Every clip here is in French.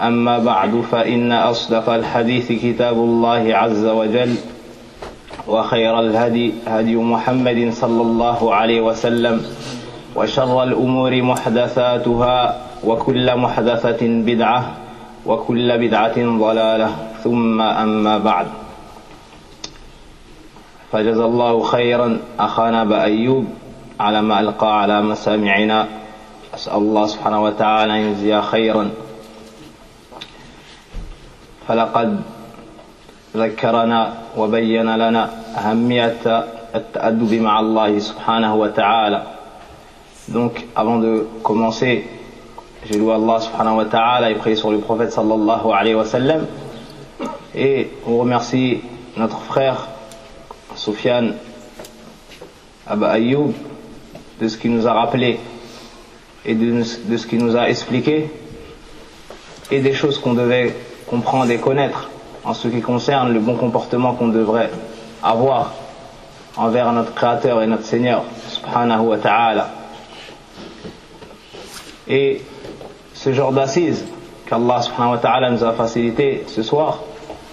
أما بعد فإن أصدق الحديث كتاب الله عز وجل وخير الهدي هدي محمد صلى الله عليه وسلم وشر الأمور محدثاتها وكل محدثة بدعة وكل بدعة ضلالة ثم أما بعد. فجزا الله خيرا أخانا بأيوب على ما ألقى على مسامعنا. أسأل الله سبحانه وتعالى أن يجزي خيرا. فلقد ذكرنا وبين لنا أهمية التأدب مع الله سبحانه وتعالى Donc, avant de commencer, j'ai loué Allah subhanahu wa ta'ala et prié sur le prophète sallallahu alayhi wa sallam. Et on remercie notre frère Soufiane Abba Ayoub de ce qu'il nous a rappelé et de, de ce qu'il nous a expliqué et des choses qu'on devait comprendre et connaître en ce qui concerne le bon comportement qu'on devrait avoir envers notre Créateur et notre Seigneur subhanahu wa ta'ala. Et ce genre d'assises qu'Allah subhanahu wa ta'ala nous a facilité ce soir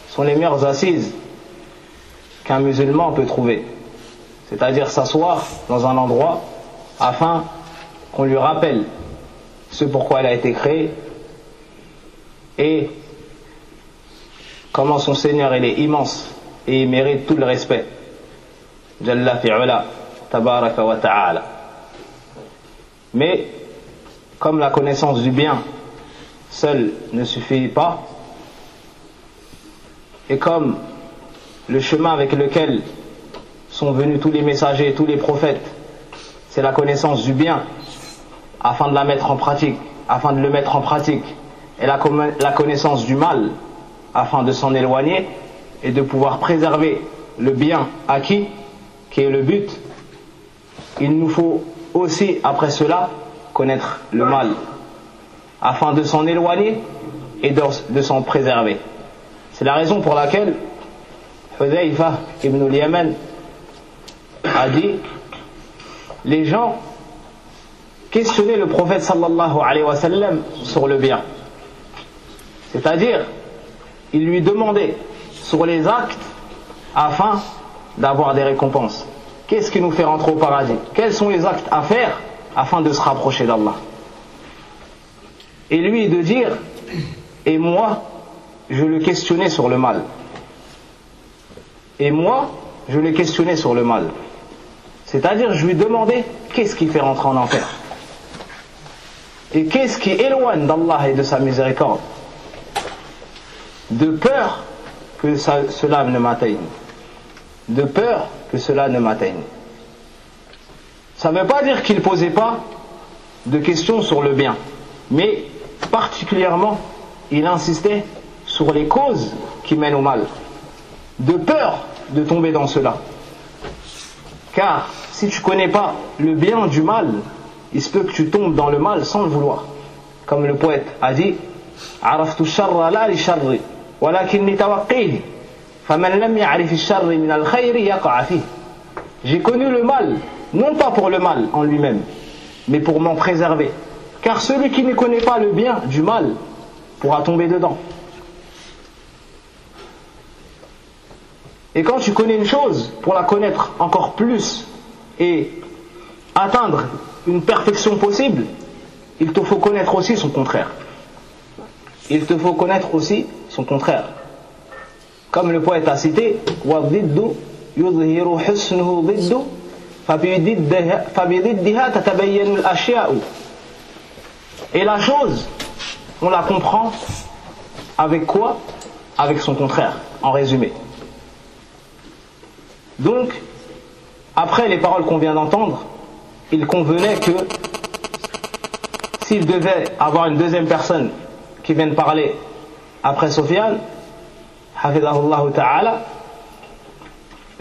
sont les meilleures assises qu'un musulman peut trouver. C'est-à-dire s'asseoir dans un endroit afin qu'on lui rappelle ce pourquoi elle a été créée et comment son Seigneur il est immense et il mérite tout le respect. Jalla tabaraka wa ta'ala. Mais comme la connaissance du bien seule ne suffit pas, et comme le chemin avec lequel sont venus tous les messagers, tous les prophètes, c'est la connaissance du bien, afin de la mettre en pratique, afin de le mettre en pratique, et la connaissance du mal, afin de s'en éloigner, et de pouvoir préserver le bien acquis, qui est le but, il nous faut aussi, après cela, connaître le mal, afin de s'en éloigner et de, s'en préserver. C'est la raison pour laquelle Hudayfa ibn al-Yaman a dit les gens questionnaient le prophète sallallahu alayhi wa sallam sur le bien. C'est-à-dire, ils lui demandaient sur les actes afin d'avoir des récompenses. Qu'est-ce qui nous fait rentrer au paradis? Quels sont les actes à faire afin de se rapprocher d'Allah? Et lui de dire, et moi, je le questionnais sur le mal. Et moi, je l'ai questionné sur le mal. C'est-à-dire, je lui demandais qu'est-ce qui fait rentrer en enfer? Et qu'est-ce qui éloigne d'Allah et de sa miséricorde? De peur que cela ne m'atteigne. De peur que cela ne m'atteigne. Ça ne veut pas dire qu'il ne posait pas de questions sur le bien, mais particulièrement, il insistait sur les causes qui mènent au mal, de peur de tomber dans cela. Car si tu ne connais pas le bien du mal, il se peut que tu tombes dans le mal sans le vouloir. Comme le poète a dit, J'ai connu le mal, non pas pour le mal en lui-même, mais pour m'en préserver. Car celui qui ne connaît pas le bien du mal pourra tomber dedans. Et quand tu connais une chose, pour la connaître encore plus et atteindre une perfection possible, il te faut connaître aussi son contraire il te faut connaître aussi son contraire. Comme le poète a cité, et la chose, on la comprend avec quoi? Avec son contraire, en résumé. Donc, après les paroles qu'on vient d'entendre, il convenait que s'il devait avoir une deuxième personne qui vienne parler après Sofiane, ta'ala,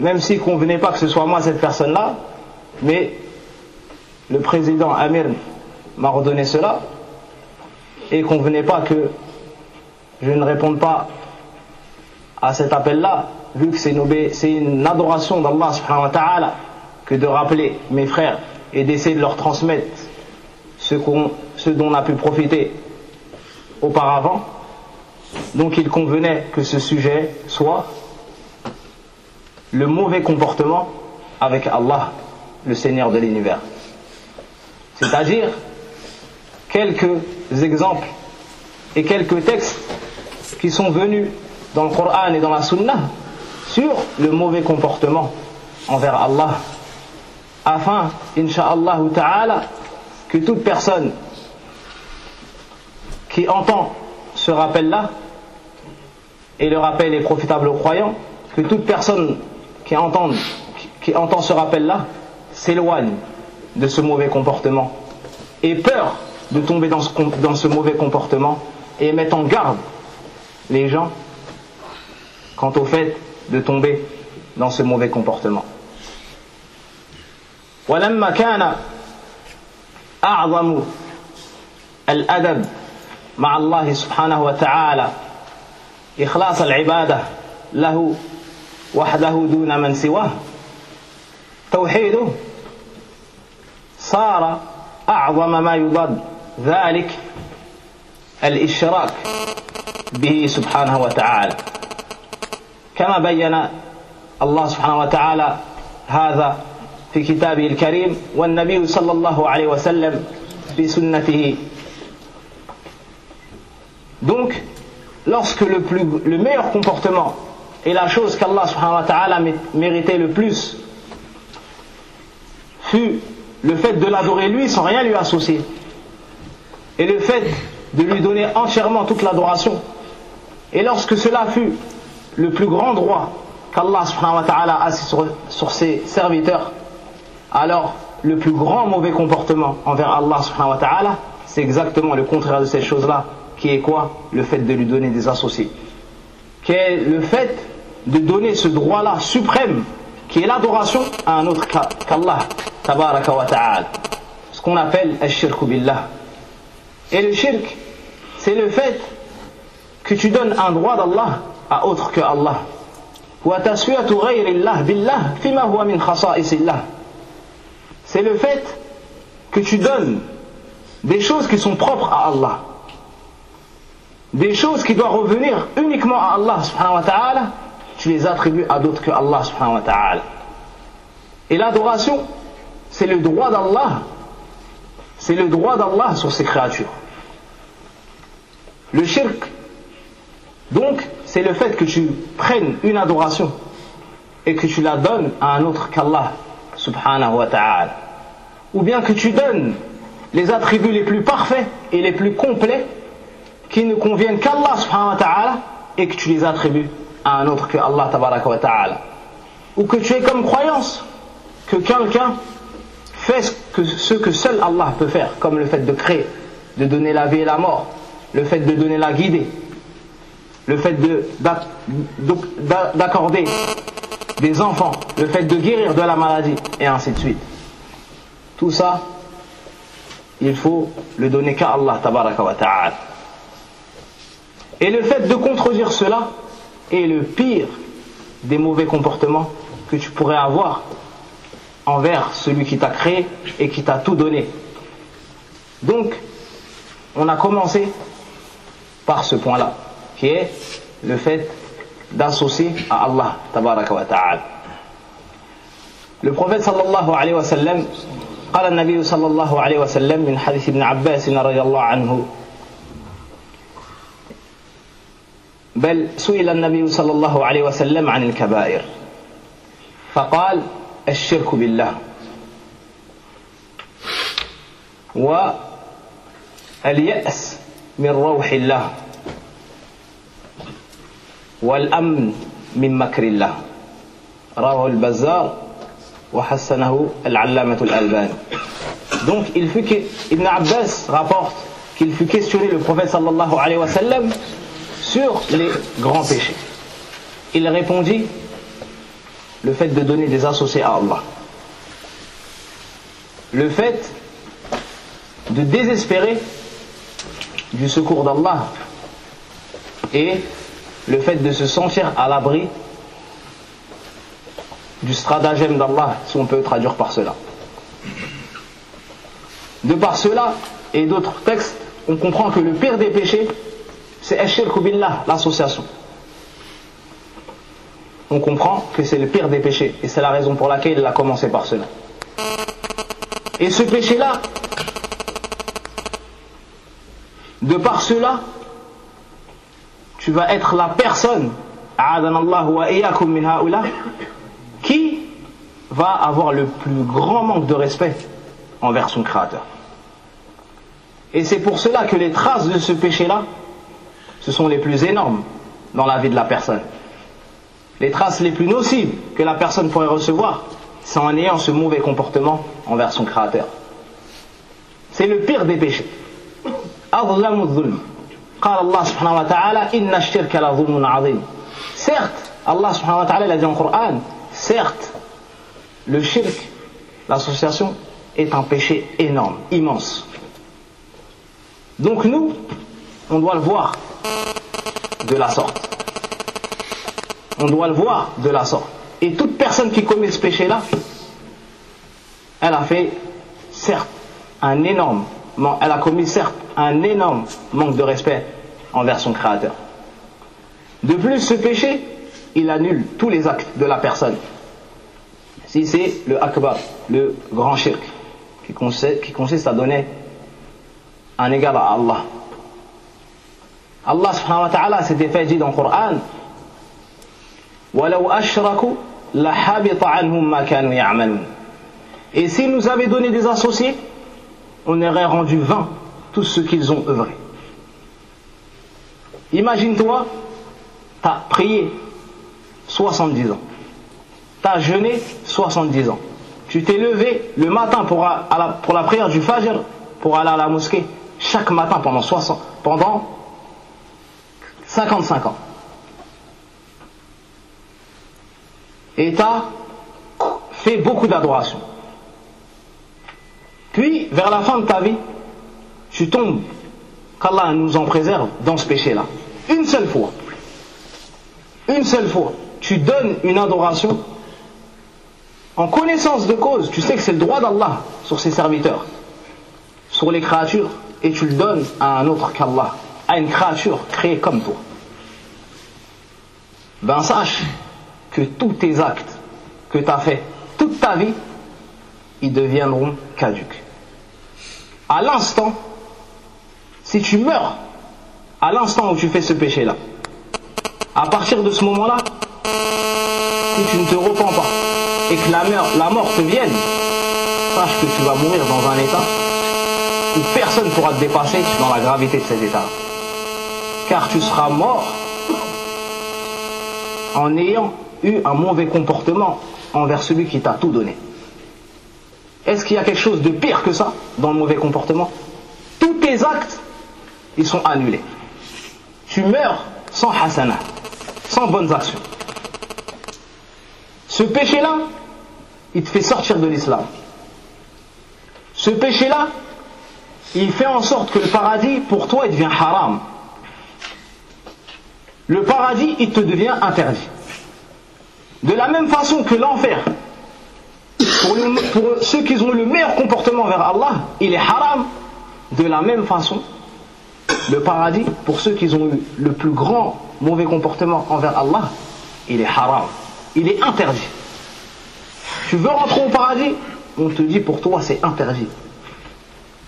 même s'il ne convenait pas que ce soit moi cette personne-là, mais le président Amir m'a redonné cela, et ne convenait pas que je ne réponde pas à cet appel-là, vu que c'est une, adoration d'Allah subhanahu wa ta'ala que de rappeler mes frères et d'essayer de leur transmettre ce, ce dont on a pu profiter auparavant. Donc il convenait que ce sujet soit le mauvais comportement avec Allah, le Seigneur de l'univers. C'est-à-dire quelques exemples et quelques textes qui sont venus dans le Coran et dans la Sunna sur le mauvais comportement envers Allah afin, insha'Allah ta'ala, que toute personne qui entend ce rappel-là, et le rappel est profitable aux croyants, que toute personne qui entend, qui, entend ce rappel-là s'éloigne de ce mauvais comportement et peur de tomber dans ce, dans ce mauvais comportement et met en garde les gens quant au fait de tomber dans ce mauvais comportement. ولما كان أعظم الأدب مع الله سبحانه وتعالى. إخلاص العبادة له وحده دون من سواه. توحيده صار أعظم ما يضاد ذلك الاشتراك به سبحانه وتعالى. كما بين الله سبحانه وتعالى هذا في كتابه الكريم والنبي صلى الله عليه وسلم في سنته Donc, lorsque le, meilleur comportement et la chose qu'Allah subhanahu wa méritait le plus fut le fait de l'adorer lui sans rien lui associer et le fait de lui donner entièrement toute l'adoration. Et lorsque cela fut le plus grand droit qu'Allah subhanahu wa ta'ala a sur, sur ses serviteurs alors le plus grand mauvais comportement envers Allah subhanahu wa ta'ala c'est exactement le contraire de cette chose là qui est quoi? Le fait de lui donner des associés. Qui est le fait de donner ce droit-là suprême, qui est l'adoration à un autre qu'Allah, tabaraka wa ta'ala. Ce qu'on appelle al-shirk billah. Et le shirk, c'est le fait que tu donnes un droit d'Allah à autre que Allah. C'est le fait que tu donnes des choses qui sont propres à Allah des choses qui doivent revenir uniquement à Allah subhanahu wa ta'ala, tu les attribues à d'autres que Allah subhanahu wa ta'ala. Et l'adoration, c'est le droit d'Allah, c'est le droit d'Allah sur ses créatures. Le shirk, donc, c'est le fait que tu prennes une adoration et que tu la donnes à un autre qu'Allah subhanahu wa ta'ala. Ou bien que tu donnes les attributs les plus parfaits et les plus complets qui ne conviennent qu'Allah subhanahu wa ta'ala et que tu les attribues à un autre que Allah tabaraka wa ta'ala. Ou que tu aies comme croyance que quelqu'un fait ce que, seul Allah peut faire, comme le fait de créer, de donner la vie et la mort, le fait de donner la guidée, le fait d'accorder des enfants, le fait de guérir de la maladie, et ainsi de suite. Tout ça, il faut le donner qu'à Allah tabaraka wa ta'ala. Et le fait de contredire cela est le pire des mauvais comportements que tu pourrais avoir envers celui qui t'a créé et qui t'a tout donné. Donc, on a commencé par ce point-là, qui est le fait d'associer à Allah, tabaraka wa ta'ala. Le prophète sallallahu alayhi wa sallam, قال النبي صلى الله عليه وسلم من حديث ابن عباس رضي الله عنه بل سئل النبي صلى الله عليه وسلم عن الكبائر. فقال الشرك بالله. واليأس من روح الله. والأمن من مكر الله. رواه البزار وحسنه العلامة الألباني. Donc il fut que, Ibn Abbas rapporte qu'il fut questionné le prophète sallallahu alayhi wa sallam sur les grands péchés. Il répondit le fait de donner des associés à Allah. Le fait de désespérer du secours d'Allah et le fait de se sentir à l'abri du stratagème d'Allah, si on peut traduire par cela. De par cela et d'autres textes, on comprend que le pire des péchés, c'est Eshirku Billah, l'association. On comprend que c'est le pire des péchés, et c'est la raison pour laquelle il a commencé par cela. Et ce péché-là, de par cela, tu vas être la personne, qui va avoir le plus grand manque de respect envers son Créateur. Et c'est pour cela que les traces de ce péché-là, ce sont les plus énormes dans la vie de la personne. Les traces les plus nocives que la personne pourrait recevoir, c'est en ayant ce mauvais comportement envers son Créateur. C'est le pire des péchés. Certes, Allah subhanahu wa ta'ala a dit en Coran, certes, le shirk, l'association, est un péché énorme, immense. Donc nous, on doit le voir de la sorte. On doit le voir de la sorte. Et toute personne qui commet ce péché-là, elle a fait, certes, un énorme, elle a commis, certes, un énorme manque de respect envers son Créateur. De plus, ce péché, il annule tous les actes de la personne. Si c'est le akbar, le grand shirk, qui consiste, qui consiste à donner un égal à Allah. Allah subhanahu wa ta'ala s'était fait dire dans le Coran Et s'ils nous avaient donné des associés, on aurait rendu vain tout ce qu'ils ont œuvré. Imagine-toi, tu as prié 70 ans, tu as jeûné 70 ans, tu t'es levé le matin pour, pour la prière du Fajr pour aller à la mosquée chaque matin pendant 60, pendant 55 ans. Et tu as fait beaucoup d'adoration. Puis, vers la fin de ta vie, tu tombes, qu'Allah nous en préserve, dans ce péché-là. Une seule fois. Une seule fois. Tu donnes une adoration en connaissance de cause. Tu sais que c'est le droit d'Allah sur ses serviteurs, sur les créatures, et tu le donnes à un autre qu'Allah, à une créature créée comme toi. Ben sache que tous tes actes que tu as fait toute ta vie, ils deviendront caduques. À l'instant, si tu meurs, à l'instant où tu fais ce péché-là, à partir de ce moment-là, si tu ne te repens pas et que la mort, la mort te vienne, sache que tu vas mourir dans un état où personne ne pourra te dépasser dans la gravité de cet état. Car tu seras mort en ayant eu un mauvais comportement envers celui qui t'a tout donné. Est-ce qu'il y a quelque chose de pire que ça dans le mauvais comportement? Tous tes actes, ils sont annulés. Tu meurs sans hasana, sans bonnes actions. Ce péché-là, il te fait sortir de l'islam. Ce péché-là, il fait en sorte que le paradis, pour toi, il devient haram. Le paradis, il te devient interdit. De la même façon que l'enfer, pour, ceux qui ont le meilleur comportement vers Allah, il est haram. De la même façon, le paradis, pour ceux qui ont eu le plus grand mauvais comportement envers Allah, il est haram. Il est interdit. Tu veux rentrer au paradis? On te dit pour toi c'est interdit.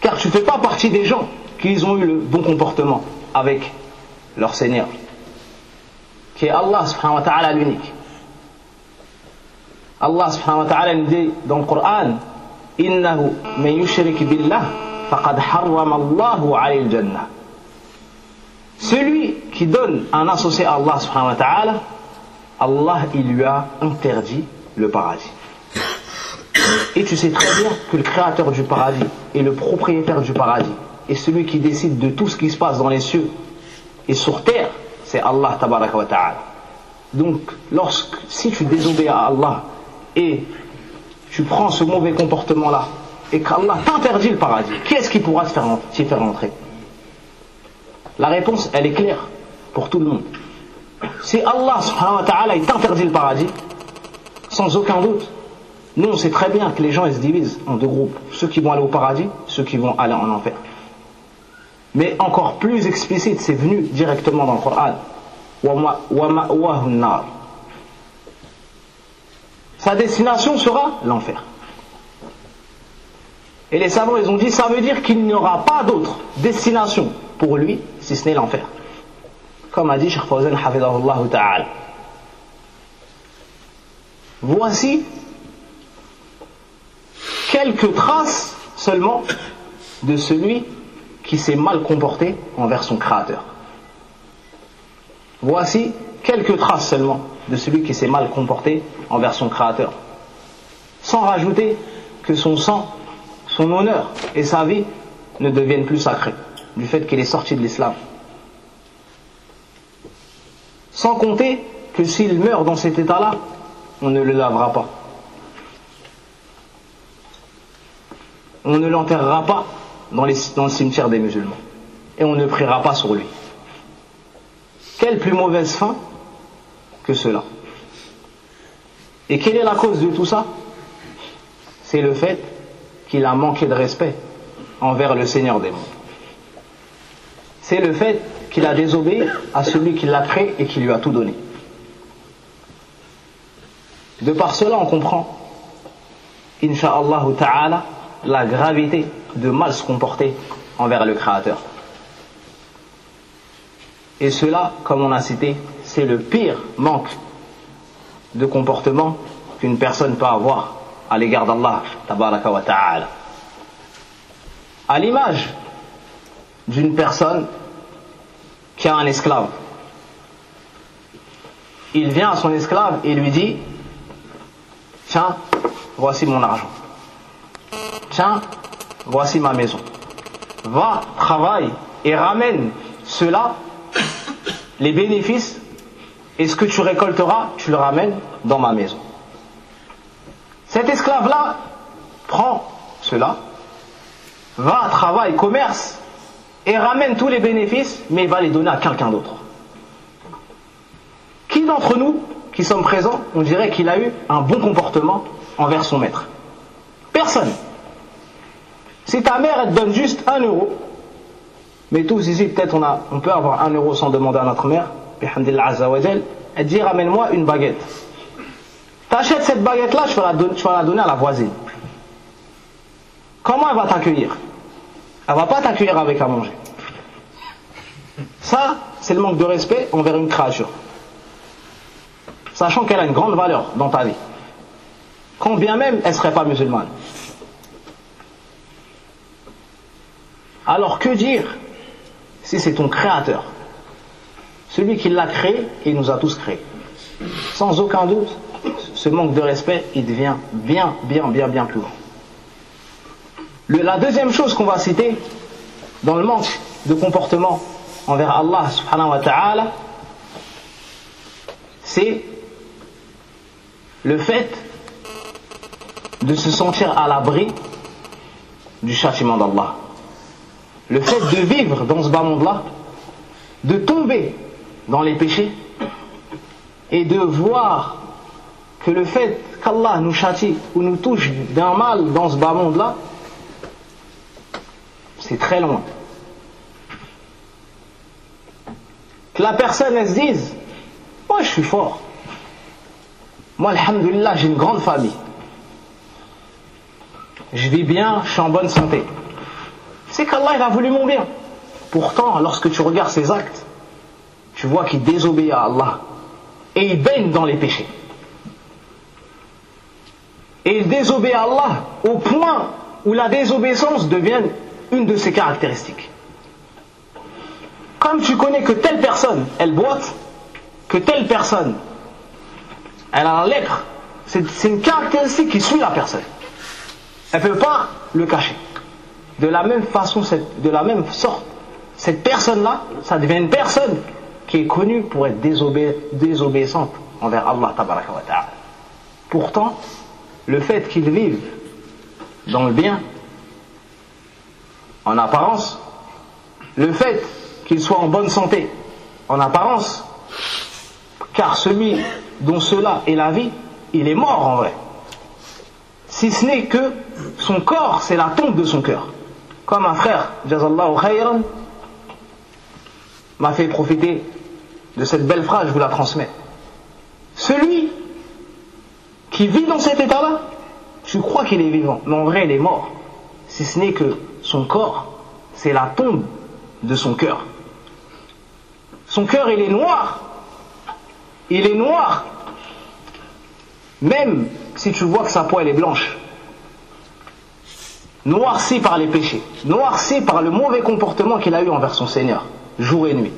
Car tu ne fais pas partie des gens qui ont eu le bon comportement avec leur Seigneur qui est Allah subhanahu wa ta'ala l'unique. Allah subhanahu wa ta'ala nous dit dans le Coran إنه من يشرك بالله فقد حرم الله عليه الجنة Celui qui donne un associé à Allah subhanahu wa ta'ala, Allah il lui a interdit le paradis. Et tu sais très bien que le créateur du paradis et le propriétaire du paradis et celui qui décide de tout ce qui se passe dans les cieux et sur terre, c'est Allah ta'ala. Donc, lorsque, si tu désobéis à Allah et tu prends ce mauvais comportement-là et qu'Allah t'interdit le paradis, qui est-ce qui pourra t'y faire entrer La réponse, elle est claire pour tout le monde. Si Allah subhanahu wa ta'ala t'interdit le paradis, sans aucun doute, nous on sait très bien que les gens se divisent en deux groupes, ceux qui vont aller au paradis, ceux qui vont aller en enfer. Mais encore plus explicite, c'est venu directement dans le Coran. Sa destination sera l'enfer. Et les savants, ils ont dit, ça veut dire qu'il n'y aura pas d'autre destination pour lui, si ce n'est l'enfer. Comme a dit Sheikh Fawzan ta'ala. Voici quelques traces seulement de celui qui s'est mal comporté envers son créateur. Voici quelques traces seulement de celui qui s'est mal comporté envers son créateur. Sans rajouter que son sang, son honneur et sa vie ne deviennent plus sacrés du fait qu'il est sorti de l'islam. Sans compter que s'il meurt dans cet état-là, on ne le lavera pas. On ne l'enterrera pas dans, le cimetière des musulmans. Et on ne priera pas sur lui. Quelle plus mauvaise fin que cela Et quelle est la cause de tout ça? C'est le fait qu'il a manqué de respect envers le Seigneur des mondes. C'est le fait qu'il a désobéi à celui qui l'a créé et qui lui a tout donné. De par cela, on comprend, insha'Allah ta'ala, la gravité de mal se comporter envers le Créateur. Et cela, comme on a cité, c'est le pire manque de comportement qu'une personne peut avoir à l'égard d'Allah. À l'image d'une personne qui a un esclave. Il vient à son esclave et lui dit, tiens, voici mon argent. Tiens, voici ma maison. Va, travaille et ramène cela, les bénéfices, et ce que tu récolteras, tu le ramènes dans ma maison. Cet esclave-là prend cela, va, travaille, commerce, et ramène tous les bénéfices, mais il va les donner à quelqu'un d'autre. Qui d'entre nous, qui sommes présents, on dirait qu'il a eu un bon comportement envers son maître? Personne. Si ta mère, elle te donne juste un euro, mais tous ici, peut-être on, on peut avoir un euro sans demander à notre mère, elle dit ramène-moi une baguette. T'achètes cette baguette-là, tu, vas la donner à la voisine. Comment elle va t'accueillir? Elle va pas t'accueillir avec à manger. Ça, c'est le manque de respect envers une créature. Sachant qu'elle a une grande valeur dans ta vie. Quand bien même elle serait pas musulmane. Alors que dire si c'est ton créateur? Celui qui l'a créé et nous a tous créés. Sans aucun doute, ce manque de respect, il devient bien, bien, bien, bien plus grand. la deuxième chose qu'on va citer dans le manque de comportement envers Allah subhanahu wa ta'ala, c'est le fait de se sentir à l'abri du châtiment d'Allah le fait de vivre dans ce bas monde-là, de tomber dans les péchés et de voir que le fait qu'Allah nous châtie ou nous touche d'un mal dans ce bas monde-là, c'est très loin. Que la personne se dise, moi je suis fort. Moi, alhamdulillah, j'ai une grande famille. Je vis bien, je suis en bonne santé c'est qu'Allah a voulu mon bien. Pourtant, lorsque tu regardes ses actes, tu vois qu'il désobéit à Allah et il baigne dans les péchés. Et il désobéit à Allah au point où la désobéissance devient une de ses caractéristiques. Comme tu connais que telle personne, elle boite, que telle personne, elle a la lèpre, c'est une caractéristique qui suit la personne. Elle ne peut pas le cacher. De la même façon, de la même sorte, cette personne-là, ça devient une personne qui est connue pour être désobéissante envers Allah. Pourtant, le fait qu'il vive dans le bien, en apparence, le fait qu'il soit en bonne santé, en apparence, car celui dont cela est la vie, il est mort en vrai. Si ce n'est que son corps, c'est la tombe de son cœur. Comme un frère, Jazallahu khayran, m'a fait profiter de cette belle phrase, je vous la transmets. Celui qui vit dans cet état-là, tu crois qu'il est vivant, mais en vrai il est mort. Si ce n'est que son corps, c'est la tombe de son cœur. Son cœur, il est noir. Il est noir. Même si tu vois que sa poêle est blanche. Noirci par les péchés. Noirci par le mauvais comportement qu'il a eu envers son Seigneur, jour et nuit.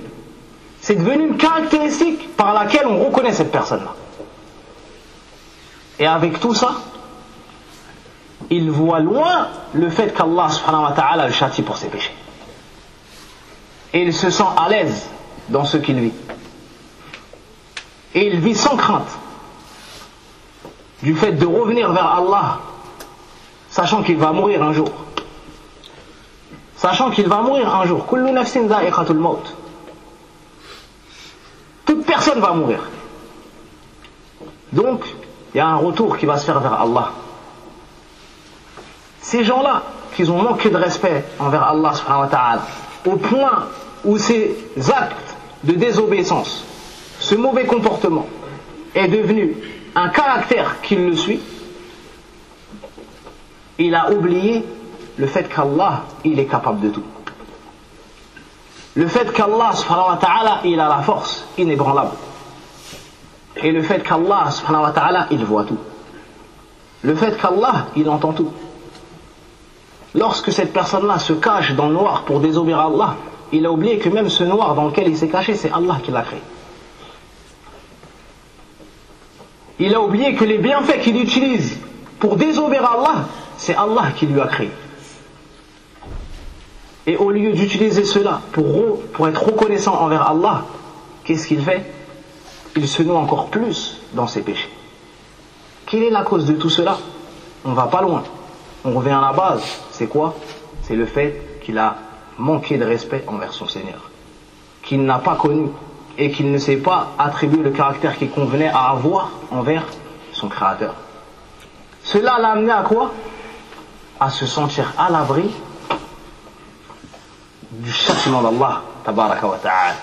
C'est devenu une caractéristique par laquelle on reconnaît cette personne-là. Et avec tout ça, il voit loin le fait qu'Allah subhanahu le châtie pour ses péchés. Et il se sent à l'aise dans ce qu'il vit. Et il vit sans crainte du fait de revenir vers Allah, sachant qu'il va mourir un jour. Sachant qu'il va mourir un jour. Toute personne va mourir. Donc, il y a un retour qui va se faire vers Allah. Ces gens-là, qui ont manqué de respect envers Allah au point où ces actes de désobéissance, ce mauvais comportement est devenu un caractère qui le suit, il a oublié le fait qu'Allah, il est capable de tout. Le fait qu'Allah, il a la force inébranlable. Et le fait qu'Allah, il voit tout. Le fait qu'Allah, il entend tout. Lorsque cette personne-là se cache dans le noir pour désobéir à Allah, il a oublié que même ce noir dans lequel il s'est caché, c'est Allah qui l'a créé. Il a oublié que les bienfaits qu'il utilise pour désobéir à Allah, c'est Allah qui lui a créé. Et au lieu d'utiliser cela pour, être reconnaissant envers Allah, qu'est-ce qu'il fait? Il se noie encore plus dans ses péchés. Quelle est la cause de tout cela? On ne va pas loin on revient à la base. C'est quoi? C'est le fait qu'il a manqué de respect envers son Seigneur, qu'il n'a pas connu et qu'il ne s'est pas attribué le caractère qu'il convenait à avoir envers son Créateur. Cela l'a amené à quoi? À se sentir à l'abri du châtiment d'Allah, tabaraka wa ta'ala.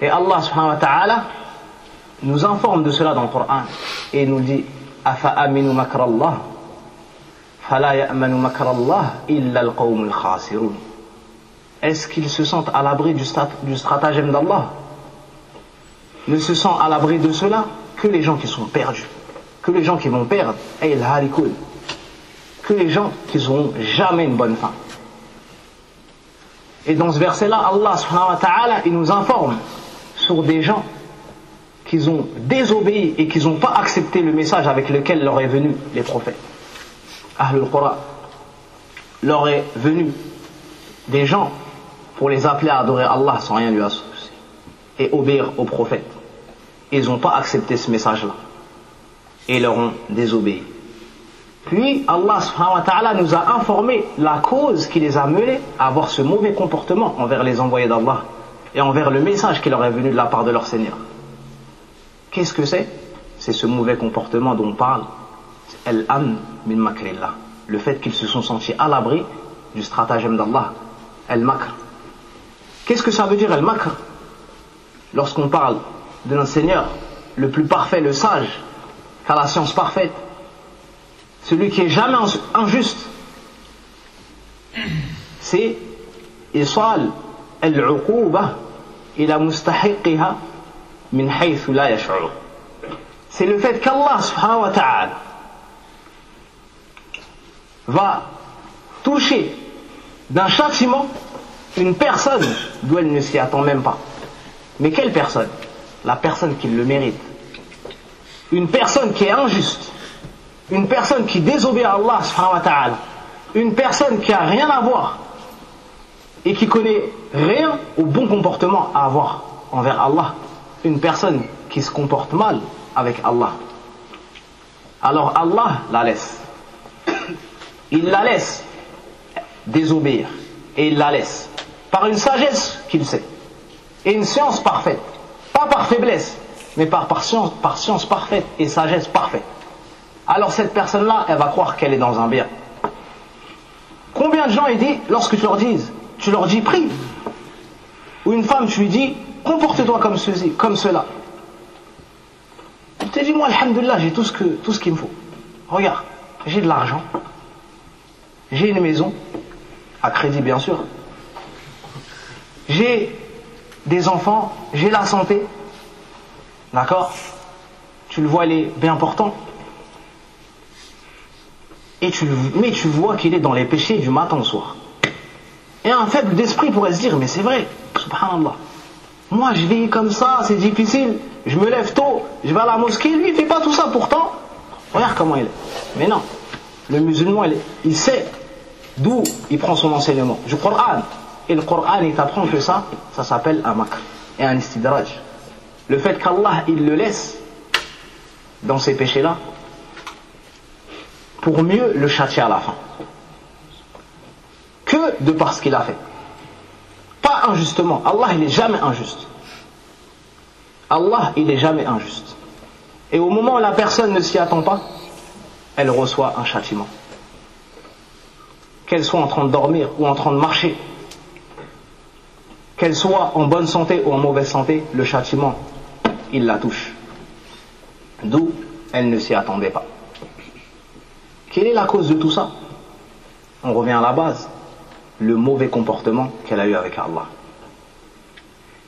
Et Allah subhanahu wa ta'ala nous informe de cela dans le Coran et nous dit Afa aminu makrallah est-ce qu'ils se sentent à l'abri du, stratagème d'Allah? Ne se sent à l'abri de cela que les gens qui sont perdus, que les gens qui vont perdre, que les gens qui n'auront jamais une bonne fin. Et dans ce verset-là, Allah il nous informe sur des gens qui ont désobéi et qui n'ont pas accepté le message avec lequel leur est venu les prophètes. Ahlul Qura, leur est venu des gens pour les appeler à adorer Allah sans rien lui associer et obéir aux prophètes. Ils n'ont pas accepté ce message-là et leur ont désobéi. Puis Allah subhanahu wa ta'ala nous a informé la cause qui les a menés à avoir ce mauvais comportement envers les envoyés d'Allah et envers le message qui leur est venu de la part de leur Seigneur. Qu'est-ce que c'est? C'est ce mauvais comportement dont on parle Al-Amn min makrillah. Le fait qu'ils se sont sentis à l'abri du stratagème d'Allah. Al-Makr. Qu'est-ce que ça veut dire Al-Makr? Lorsqu'on parle de notre Seigneur, le plus parfait, le sage, qui a la science parfaite, celui qui est jamais injuste, c'est Isal al-uquba ila mustahiqiha min haythu la yash'ur. C'est le fait qu'Allah subhanahu wa va toucher d'un châtiment une personne d'où elle ne s'y attend même pas. Mais quelle personne? La personne qui le mérite. Une personne qui est injuste. Une personne qui désobéit à Allah subhanahu wa. Une personne qui a rien à voir et qui connaît rien au bon comportement à avoir envers Allah. Une personne qui se comporte mal avec Allah. Alors Allah la laisse. Il la laisse désobéir. Et il la laisse. Par une sagesse qu'il sait. Et une science parfaite. Pas par faiblesse, mais par science parfaite et sagesse parfaite. Alors cette personne-là, elle va croire qu'elle est dans un bien. Combien de gens il dit, lorsque tu leur dis, tu leur dis prie, ou une femme, tu lui dis, comporte-toi comme ceci, comme cela. Tu te dis, moi, alhamdulillah, j'ai tout ce tout ce qu'il me faut. Regarde, j'ai de l'argent, j'ai une maison, à crédit bien sûr, j'ai des enfants, j'ai la santé, d'accord? Tu le vois, il est bien important. Mais tu vois qu'il est dans les péchés du matin au soir. Et un faible d'esprit pourrait se dire, mais c'est vrai, subhanallah. Moi, je vis comme ça, c'est difficile. Je me lève tôt, je vais à la mosquée. Lui, il fait pas tout ça. Pourtant, regarde comment il est. Mais non, le musulman, il, il sait d'où il prend son enseignement. Du Coran. Et le Coran, il t'apprend que ça, ça s'appelle un makr et un istidraj. Le fait qu'Allah, il le laisse dans ces péchés-là, pour mieux le châtier à la fin. Que de par ce qu'il a fait. Pas injustement. Allah, il n'est jamais injuste. Allah, il n'est jamais injuste. Et au moment où la personne ne s'y attend pas, elle reçoit un châtiment. Qu'elle soit en train de dormir ou en train de marcher, qu'elle soit en bonne santé ou en mauvaise santé, le châtiment, il la touche. D'où elle ne s'y attendait pas. Quelle est la cause de tout ça On revient à la base, le mauvais comportement qu'elle a eu avec Allah.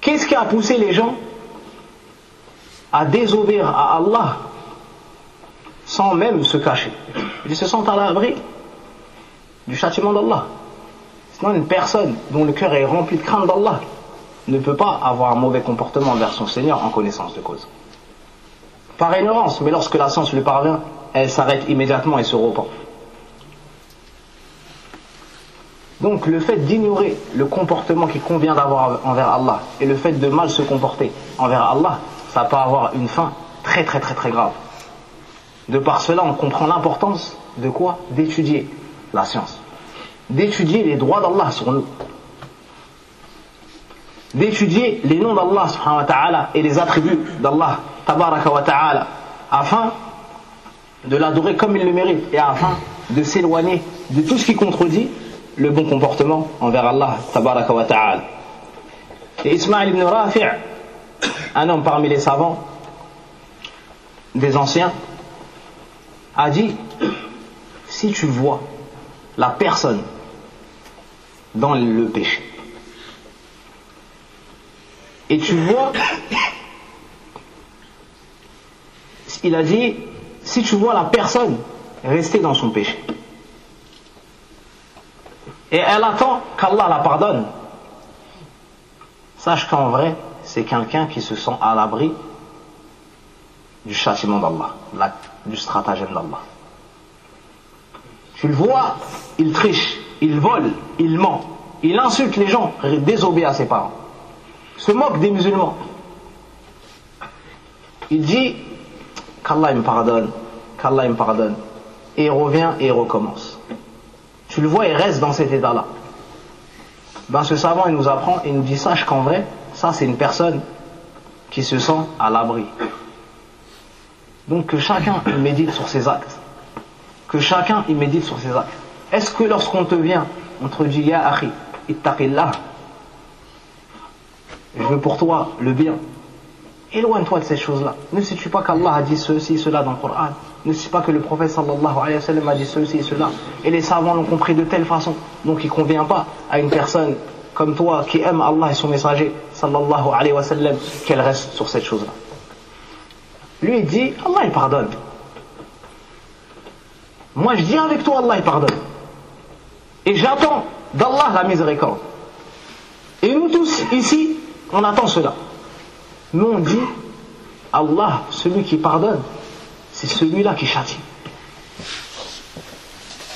Qu'est-ce qui a poussé les gens à désobéir à Allah sans même se cacher? Ils se sentent à l'abri du châtiment d'Allah. Sinon, une personne dont le cœur est rempli de crainte d'Allah ne peut pas avoir un mauvais comportement envers son Seigneur en connaissance de cause. Par ignorance, mais lorsque la science lui parvient, elle s'arrête immédiatement et se repent. Donc le fait d'ignorer le comportement qui convient d'avoir envers Allah et le fait de mal se comporter envers Allah, ça peut avoir une fin très très très très grave. De par cela, on comprend l'importance de quoi? D'étudier la science. D'étudier les droits d'Allah sur nous. D'étudier les noms d'Allah et les attributs d'Allah afin de l'adorer comme il le mérite et afin de s'éloigner de tout ce qui contredit le bon comportement envers Allah wa ta'ala. Et Ismaël ibn Rafi' un homme parmi les savants des anciens a dit si tu vois la personne dans le péché et tu vois il a dit si tu vois la personne rester dans son péché et elle attend qu'Allah la pardonne, sache qu'en vrai, c'est quelqu'un qui se sent à l'abri du châtiment d'Allah, du stratagème d'Allah. Tu le vois, il triche, il vole, il ment, il insulte les gens, désobéit à ses parents, se moque des musulmans. Il dit qu'Allah me pardonne, qu'Allah me pardonne, et revient et recommence tu le vois, il reste dans cet état-là. Ben, ce savant, il nous apprend et nous dit, sache qu'en vrai, ça, c'est une personne qui se sent à l'abri. Donc, que chacun il médite sur ses actes. Que chacun il médite sur ses actes. Est-ce que lorsqu'on te vient, on te dit, Ya akhi, ittaqillah, je veux pour toi le bien. Éloigne-toi de ces choses-là. Ne sais-tu pas qu'Allah a dit ceci, cela dans le Coran? Ne sais pas que le prophète sallallahu a dit ceci et cela? Et les savants l'ont compris de telle façon. Donc il ne convient pas à une personne comme toi qui aime Allah et son messager sallallahu alayhi wa sallam qu'elle reste sur cette chose-là. Lui il dit Allah il pardonne. Moi je dis avec toi Allah il pardonne. Et j'attends d'Allah la miséricorde. Et nous tous ici, on attend cela. Nous on dit Allah, celui qui pardonne, c'est celui-là qui châtie.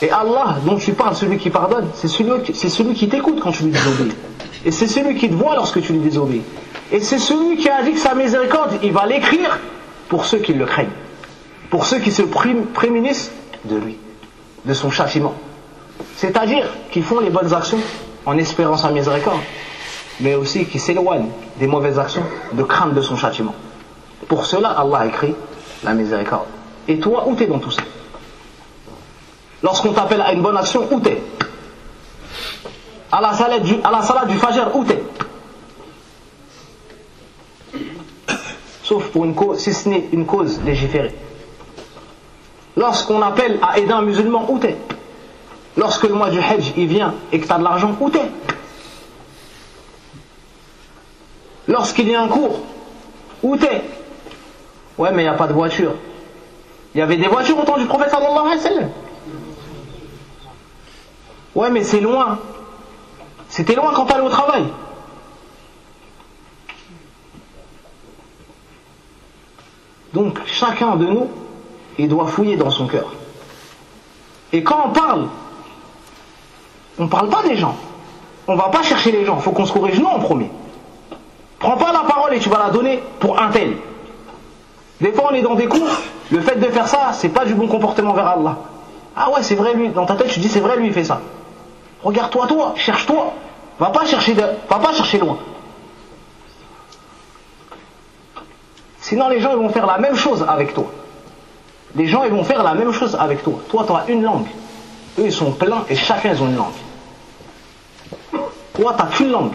Et Allah dont tu parles, celui qui pardonne, c'est celui, celui qui t'écoute quand tu lui désobéis. Et c'est celui qui te voit lorsque tu lui désobéis. Et c'est celui qui a dit que sa miséricorde, il va l'écrire pour ceux qui le craignent. Pour ceux qui se prémunissent de lui, de son châtiment. C'est-à-dire qui font les bonnes actions en espérant sa miséricorde, mais aussi qui s'éloignent des mauvaises actions de crainte de son châtiment. Pour cela, Allah écrit la miséricorde. Et toi, où t'es dans tout ça? Lorsqu'on t'appelle à une bonne action, où t'es? À la, salade du, à la du Fajr, où t'es? Sauf pour une cause, si ce n'est une cause légiférée. Lorsqu'on appelle à aider un musulman, où t'es? Lorsque le mois du Hajj il vient et que tu as de l'argent, où t'es? Lorsqu'il y a un cours, où t'es Ouais, mais il n'y a pas de voiture. Il y avait des voitures au temps du prophète sallallahu alayhi wa sallam. Ouais, mais c'est loin. C'était loin quand t'allais au travail. Donc, chacun de nous, il doit fouiller dans son cœur. Et quand on parle, on ne parle pas des gens. On ne va pas chercher les gens. Il faut qu'on se corrige nous en premier. Prends pas la parole et tu vas la donner pour un tel. Des fois, on est dans des cours. Le fait de faire ça, c'est pas du bon comportement vers Allah. Ah ouais, c'est vrai, lui. Dans ta tête, tu dis, c'est vrai, lui, il fait ça. Regarde-toi, toi, cherche-toi. Va pas chercher de, va pas chercher loin. Sinon, les gens ils vont faire la même chose avec toi. Les gens ils vont faire la même chose avec toi. Toi, tu as une langue. Eux, ils sont pleins et chacun ils ont une langue. Toi, tu qu'une langue.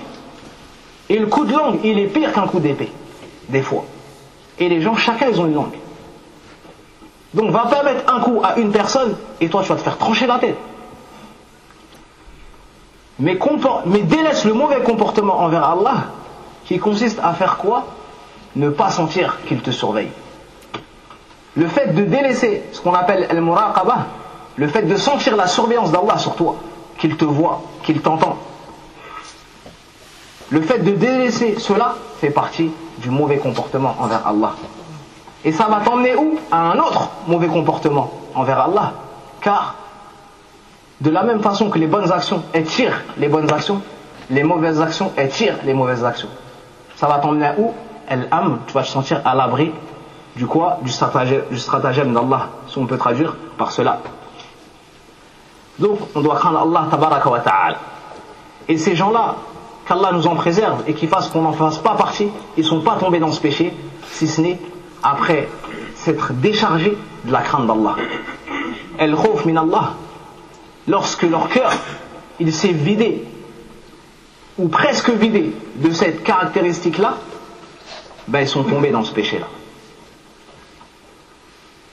Et le coup de langue, il est pire qu'un coup d'épée. Des fois. Et les gens, chacun ils ont une langue. Donc, va pas mettre un coup à une personne et toi, tu vas te faire trancher la tête mais, délaisse le mauvais comportement envers Allah, qui consiste à faire quoi? Ne pas sentir qu'il te surveille. Le fait de délaisser ce qu'on appelle al-muraqabah, le fait de sentir la surveillance d'Allah sur toi, qu'il te voit, qu'il t'entend. Le fait de délaisser cela fait partie du mauvais comportement envers Allah. Et ça va t'emmener où? À un autre mauvais comportement envers Allah. Car de la même façon que les bonnes actions étirent les bonnes actions, les mauvaises actions étirent les mauvaises actions. Ça va t'emmener où? Elle âme, tu vas te sentir à l'abri du quoi? Du stratagème, d'Allah, si on peut traduire par cela. Donc, on doit craindre Allah tabaraka wa ta'ala. Et ces gens-là, qu'Allah nous en préserve et qu'ils fassent qu'on n'en fasse pas partie, ils ne sont pas tombés dans ce péché, si ce n'est après s'être déchargés de la crainte d'Allah. El khouf min Allah, lorsque leur cœur il s'est vidé ou presque vidé de cette caractéristique-là, ben ils sont tombés dans ce péché-là.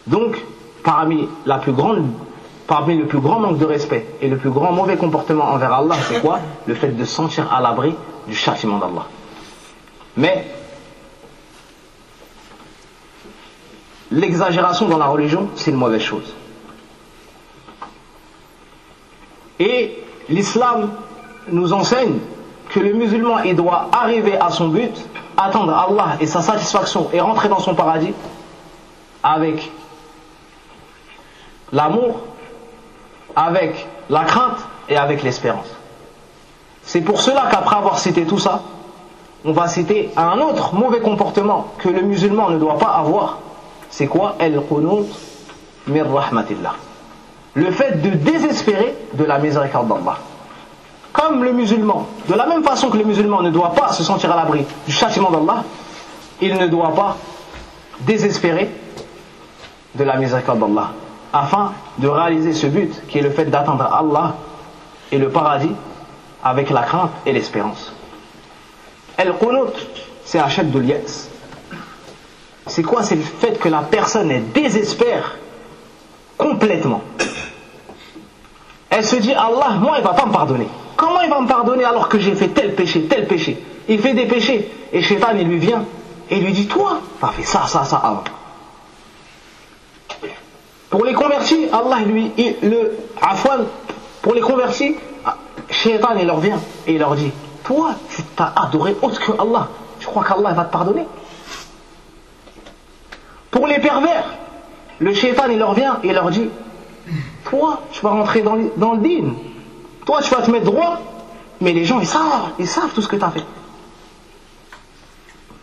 Donc, parmi la plus grande, parmi le plus grand manque de respect et le plus grand mauvais comportement envers Allah, c'est quoi Le fait de sentir à l'abri du châtiment d'Allah. Mais l'exagération dans la religion, c'est une mauvaise chose. Et l'islam nous enseigne que le musulman il doit arriver à son but, attendre Allah et sa satisfaction et rentrer dans son paradis avec l'amour, avec la crainte et avec l'espérance. C'est pour cela qu'après avoir cité tout ça, on va citer un autre mauvais comportement que le musulman ne doit pas avoir. C'est quoi? El mir rahmatillah le fait de désespérer de la miséricorde d'Allah. Comme le musulman, de la même façon que le musulman ne doit pas se sentir à l'abri du châtiment d'Allah, il ne doit pas désespérer de la miséricorde d'Allah, afin de réaliser ce but qui est le fait d'attendre Allah et le paradis avec la crainte et l'espérance. El qunut, c'est Hachet de. C'est quoi? C'est le fait que la personne désespère complètement. Elle se dit, Allah, moi, il va pas me pardonner. Comment il va me pardonner alors que j'ai fait tel péché, tel péché? Il fait des péchés. Et Shaitan, il lui vient et lui dit Toi, t'as fait ça, ça, ça avant. Pour les convertis, Allah lui, le Afwan, pour les convertis, Shaitan, il leur vient et il leur dit Toi, tu t'as adoré autre que Allah. Tu crois qu'Allah va te pardonner? Pour les pervers, le Shaitan, il leur vient et il leur dit Toi, tu vas rentrer dans, dans le din. Toi, tu vas te mettre droit. Mais les gens, ils savent, ils savent tout ce que tu as fait.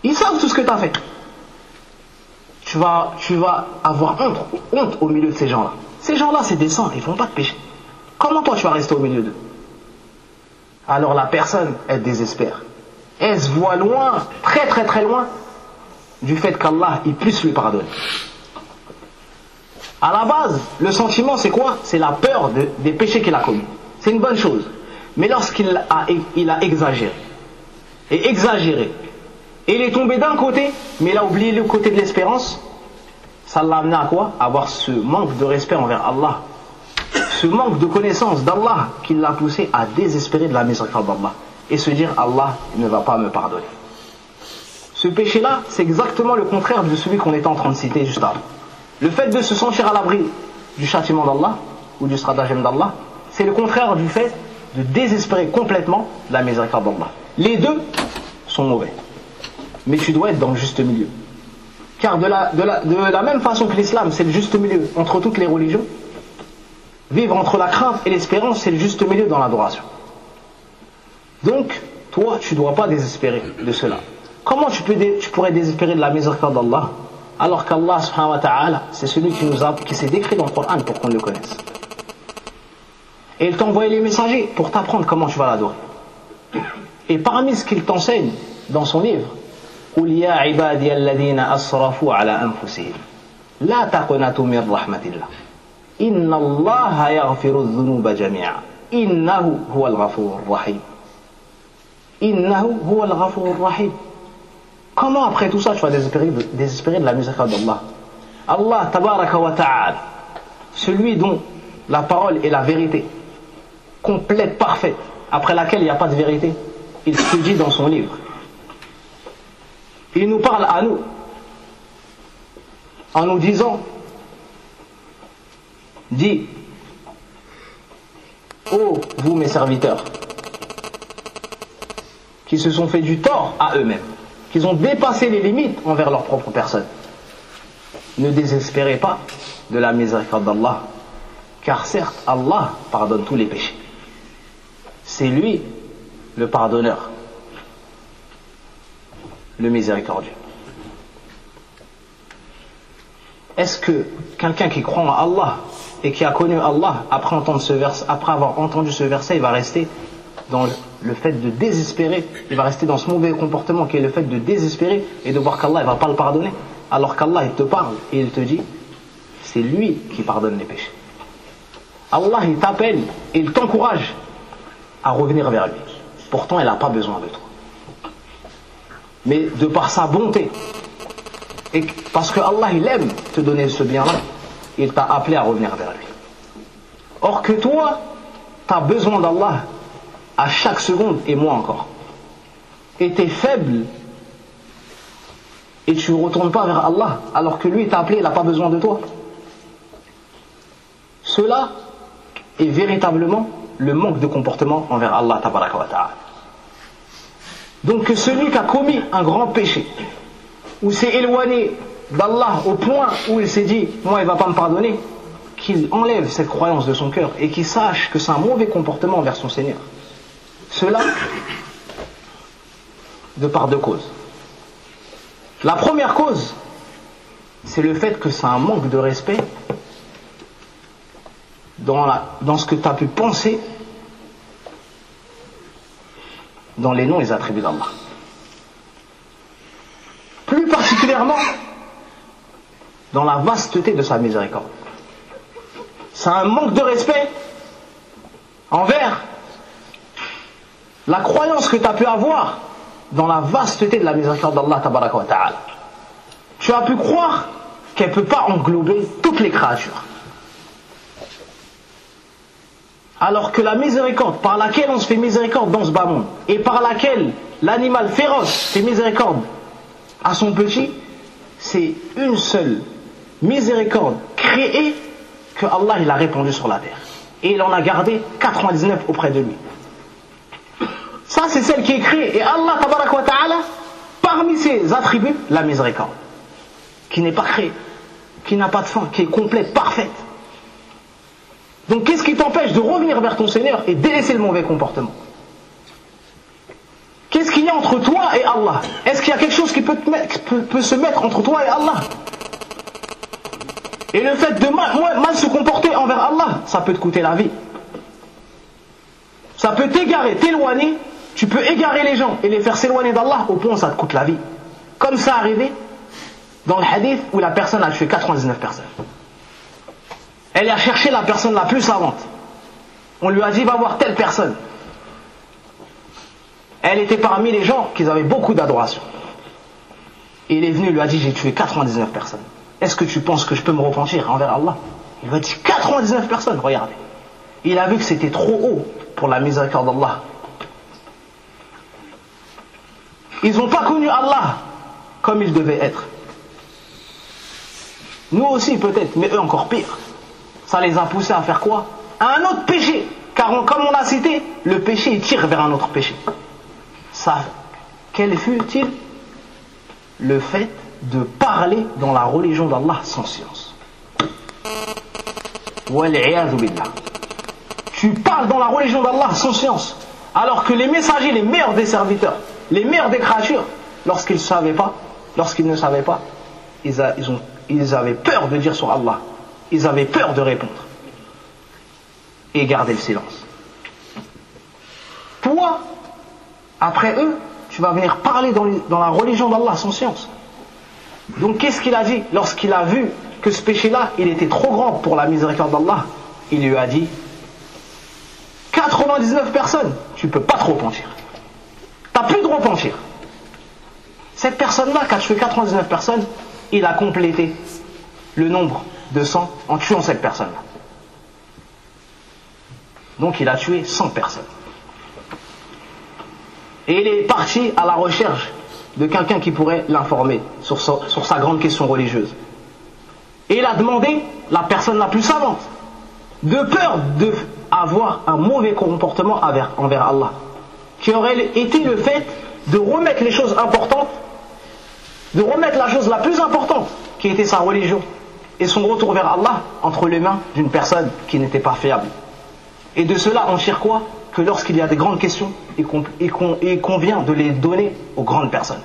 Ils savent tout ce que tu as fait. Tu vas, avoir honte, honte au milieu de ces gens-là. Ces gens-là, c'est des saints, ils font pas de péché. Comment toi tu vas rester au milieu d'eux? Alors la personne, elle désespère. Elle se voit loin, très très très loin, du fait qu'Allah, il puisse lui pardonner. À la base, le sentiment, c'est quoi? C'est la peur des péchés qu'il a commis. C'est une bonne chose. Mais lorsqu'il a, il a exagéré, et exagéré, et il est tombé d'un côté, mais il a oublié le côté de l'espérance, ça l'a amené à quoi? Avoir ce manque de respect envers Allah. Ce manque de connaissance d'Allah qui l'a poussé à désespérer de la miséricorde d'Allah. Et se dire Allah ne va pas me pardonner. Ce péché-là, c'est exactement le contraire de celui qu'on était en train de citer juste avant. Le fait de se sentir à l'abri du châtiment d'Allah ou du stratagème d'Allah, c'est le contraire du fait de désespérer complètement la miséricorde d'Allah. Les deux sont mauvais. Mais tu dois être dans le juste milieu. Car de la, de la, de la même façon que l'islam, c'est le juste milieu entre toutes les religions, vivre entre la crainte et l'espérance, c'est le juste milieu dans l'adoration. Donc, toi, tu ne dois pas désespérer de cela. Comment tu, peux, tu pourrais désespérer de la miséricorde d'Allah alors qu'Allah subhanahu ta'ala, c'est celui qui, nous a, qui s'est décrit dans le Coran pour qu'on le connaisse. Et il t'a envoyé les messagers pour t'apprendre comment tu vas l'adorer. Et parmi ce qu'il t'enseigne dans son livre, قل يا عبادي الذين أسرفوا على أنفسهم لا تقنطوا من رحمة الله إن الله يغفر الذنوب جميعا إنه هو الغفور الرحيم إنه هو الغفور الرحيم Comment après tout ça tu vas désespérer, désespérer de la miséricorde d'Allah Allah tabaraka wa ta'ala celui dont la parole est la vérité complète, parfaite, après laquelle il n'y a pas de vérité, il se dit dans son livre. il nous parle à nous en nous disant, dit, ô vous mes serviteurs, qui se sont fait du tort à eux-mêmes, qu'ils ont dépassé les limites envers leur propre personne. Ne désespérez pas de la miséricorde d'Allah, car certes Allah pardonne tous les péchés. C'est lui le pardonneur, le miséricordieux. Est-ce que quelqu'un qui croit en Allah et qui a connu Allah après, entendre ce après avoir entendu ce verset, il va rester dans le fait de désespérer, il va rester dans ce mauvais comportement qui est le fait de désespérer et de voir qu'Allah ne va pas le pardonner, alors qu'Allah il te parle et il te dit, c'est lui qui pardonne les péchés. Allah il t'appelle et il t'encourage à revenir vers lui. Pourtant, elle n'a pas besoin de toi. Mais de par sa bonté, et parce que Allah il aime te donner ce bien-là, il t'a appelé à revenir vers lui. Or que toi, tu as besoin d'Allah à chaque seconde, et moi encore. Et tu es faible, et tu ne retournes pas vers Allah, alors que lui t'a appelé, il n'a pas besoin de toi. Cela est véritablement le manque de comportement envers Allah Donc celui qui a commis un grand péché, ou s'est éloigné d'Allah au point où il s'est dit, moi il va pas me pardonner, qu'il enlève cette croyance de son cœur et qu'il sache que c'est un mauvais comportement envers son Seigneur. Cela, de par deux causes. La première cause, c'est le fait que c'est un manque de respect dans, dans ce que tu as pu penser dans les noms et les attributs d'Allah. Plus particulièrement dans la vasteté de sa miséricorde. C'est un manque de respect envers la croyance que tu as pu avoir dans la vasteté de la miséricorde d'Allah ta'ala. Tu as pu croire qu'elle ne peut pas englober toutes les créatures. Alors que la miséricorde par laquelle on se fait miséricorde dans ce bas monde et par laquelle l'animal féroce fait miséricorde à son petit, c'est une seule miséricorde créée que Allah il a répandu sur la terre. Et il en a gardé 99 auprès de lui. Ça, c'est celle qui est créée. Et Allah, wa ta'ala, parmi ses attributs, la miséricorde, qui n'est pas créée, qui n'a pas de fin, qui est complète, parfaite. Donc, qu'est-ce qui t'empêche de revenir vers ton Seigneur et délaisser le mauvais comportement? Qu'est-ce qu'il y a entre toi et Allah? Est-ce qu'il y a quelque chose qui peut, se mettre entre toi et Allah? Et le fait de mal, se comporter envers Allah, ça peut te coûter la vie. Ça peut t'égarer, t'éloigner. Tu peux égarer les gens et les faire s'éloigner d'Allah au point où ça te coûte la vie. Comme ça arrivé dans le hadith où la personne a tué 99 personnes. Elle a cherché la personne la plus savante. On lui a dit va voir telle personne. Elle était parmi les gens qui avaient beaucoup d'adoration. Il est venu, lui a dit, j'ai tué 99 personnes. Est-ce que tu penses que je peux me repentir envers Allah? Il lui a dit, 99 personnes, regardez. Il a vu que c'était trop haut pour la miséricorde d'Allah. Ils n'ont pas connu Allah comme il devait être. Nous aussi peut-être, mais eux encore pire. Ça les a poussés à faire quoi À un autre péché. Car comme on a cité, le péché tire vers un autre péché ça, quel fut-il Le fait de parler dans la religion d'Allah sans science. Tu parles dans la religion d'Allah sans science. Alors que les messagers, les meilleurs des serviteurs, les meilleurs des créatures, lorsqu'ils ne savaient pas, lorsqu'ils ne savaient pas, ils avaient peur de dire sur Allah. Ils avaient peur de répondre. Et garder le silence. Toi, après eux, tu vas venir parler dans, la religion d'Allah sans science. Donc qu'est-ce qu'il a dit lorsqu'il a vu que ce péché-là, il était trop grand pour la miséricorde d'Allah? Il lui a dit 99 personnes, tu ne peux pas te repentir. Tu n'as plus de repentir. Cette personne-là qui a tué 99 personnes, il a complété le nombre de 100 en tuant cette personne-là. Donc il a tué 100 personnes. Et il est parti à la recherche de quelqu'un qui pourrait l'informer sur, sa grande question religieuse. Et il a demandé la personne la plus savante, de peur d'avoir un mauvais comportement envers Allah, qui aurait été le fait de remettre les choses importantes, de remettre la chose la plus importante, qui était sa religion, et son retour vers Allah entre les mains d'une personne qui n'était pas fiable. Et de cela, on tire quoi? Que lorsqu'il y a des grandes questions, il convient de les donner aux grandes personnes.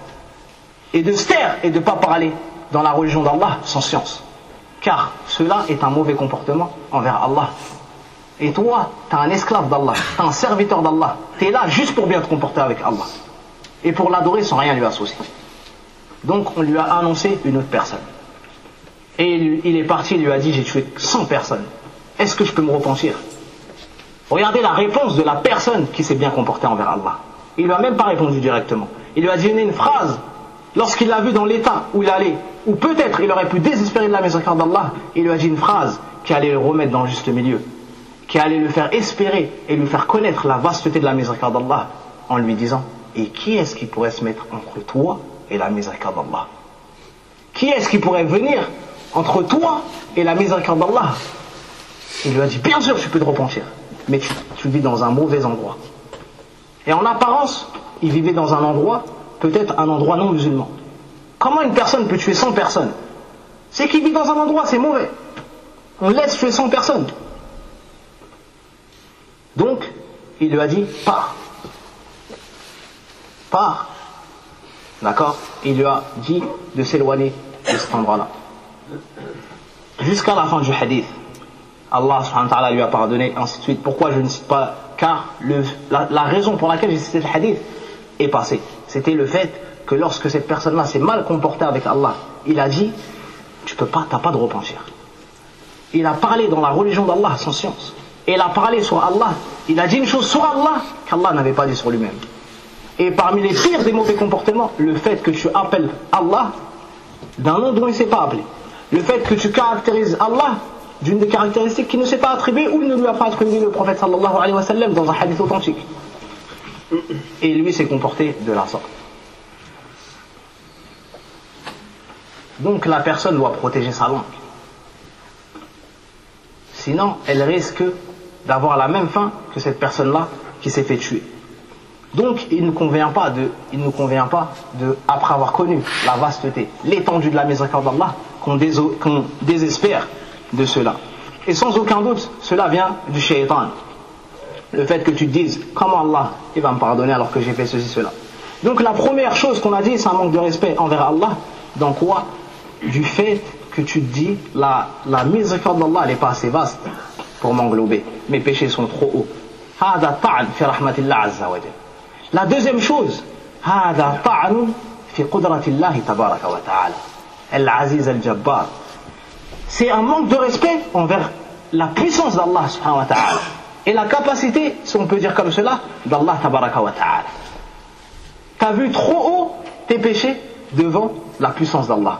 Et de se taire et de ne pas parler dans la religion d'Allah sans science. Car cela est un mauvais comportement envers Allah. Et toi, tu es un esclave d'Allah, tu es un serviteur d'Allah. Tu es là juste pour bien te comporter avec Allah. Et pour l'adorer sans rien lui associer. Donc on lui a annoncé une autre personne. Et il est parti, il lui a dit, j'ai tué 100 personnes. Est-ce que je peux me repentir? Regardez la réponse de la personne qui s'est bien comportée envers Allah. Il lui a même pas répondu directement. Il lui a donné une phrase lorsqu'il l'a vu dans l'état où il allait, ou peut-être il aurait pu désespérer de la miséricorde d'Allah, il lui a dit une phrase qui allait le remettre dans le juste milieu, qui allait le faire espérer et lui faire connaître la vasteté de la miséricorde d'Allah, en lui disant Et qui est-ce qui pourrait se mettre entre toi et la miséricorde d'Allah? Qui est-ce qui pourrait venir entre toi et la miséricorde d'Allah Il lui a dit Bien sûr, tu peux te repentir mais tu, vis dans un mauvais endroit. Et en apparence, il vivait dans un endroit, peut-être un endroit non musulman. Comment une personne peut tuer 100 personnes? C'est qu'il vit dans un endroit, c'est mauvais. On laisse tuer 100 personnes. Donc, il lui a dit, pars. Pars. D'accord? Il lui a dit de s'éloigner de cet endroit-là. Jusqu'à la fin du hadith. Allah subhanahu wa lui a pardonné, ainsi de suite. Pourquoi je ne cite pas? Car la, raison pour laquelle j'ai cité ce hadith est passée. C'était le fait que lorsque cette personne-là s'est mal comportée avec Allah, il a dit Tu peux pas, t'as pas de repentir. Il a parlé dans la religion d'Allah sans science. Il a parlé sur Allah. Il a dit une chose sur Allah qu'Allah n'avait pas dit sur lui-même. Et parmi les pires des mauvais comportements, le fait que tu appelles Allah d'un nom dont il ne s'est pas appelé. Le fait que tu caractérises Allah d'une des caractéristiques qui ne s'est pas attribuée ou ne lui a pas attribué le prophète sallallahu alayhi wa sallam dans un hadith authentique. Et lui s'est comporté de la sorte. Donc la personne doit protéger sa langue. Sinon, elle risque d'avoir la même fin que cette personne-là qui s'est fait tuer. Donc, il ne convient pas de, il ne convient pas de, après avoir connu la vasteté, l'étendue de la miséricorde d'Allah, qu'on désespère de cela. Et sans aucun doute, cela vient du shaitan. Le fait que tu te dises, comment Allah, il va me pardonner alors que j'ai fait ceci, cela. Donc la première chose qu'on a dit, c'est un manque de respect envers Allah. Dans quoi? Du fait que tu dis, la, la miséricorde d'Allah, n'est pas assez vaste pour m'englober. Mes péchés sont trop hauts. La deuxième chose, هذا طعن في قدرة الله تبارك وتعالى العزيز الجبار c'est un manque de respect envers la puissance d'Allah subhanahu wa ta'ala et la capacité, si on peut dire comme cela, d'Allah tabaraka wa ta'ala. Tu as vu trop haut tes péchés devant la puissance d'Allah.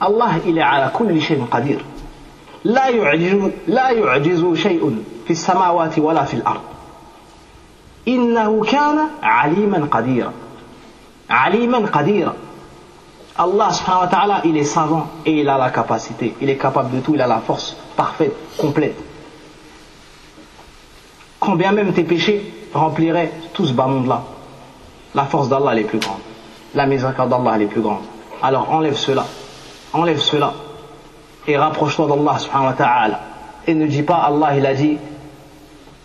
Allah, il est ala kulli shay'in qadir. لا يعجز لا يعجز شيء في السماوات ولا في الأرض إنه كان عليما قديرا عليما قديرا Allah subhanahu wa ta'ala, il est savant et il a la capacité. Il est capable de tout, il a la force parfaite, complète. Quand bien même tes péchés rempliraient tout ce bas monde-là, la force d'Allah est plus grande. La miséricorde d'Allah est plus grande. Alors enlève cela. Enlève cela. Et rapproche-toi d'Allah subhanahu wa ta'ala. Et ne dis pas Allah, il a dit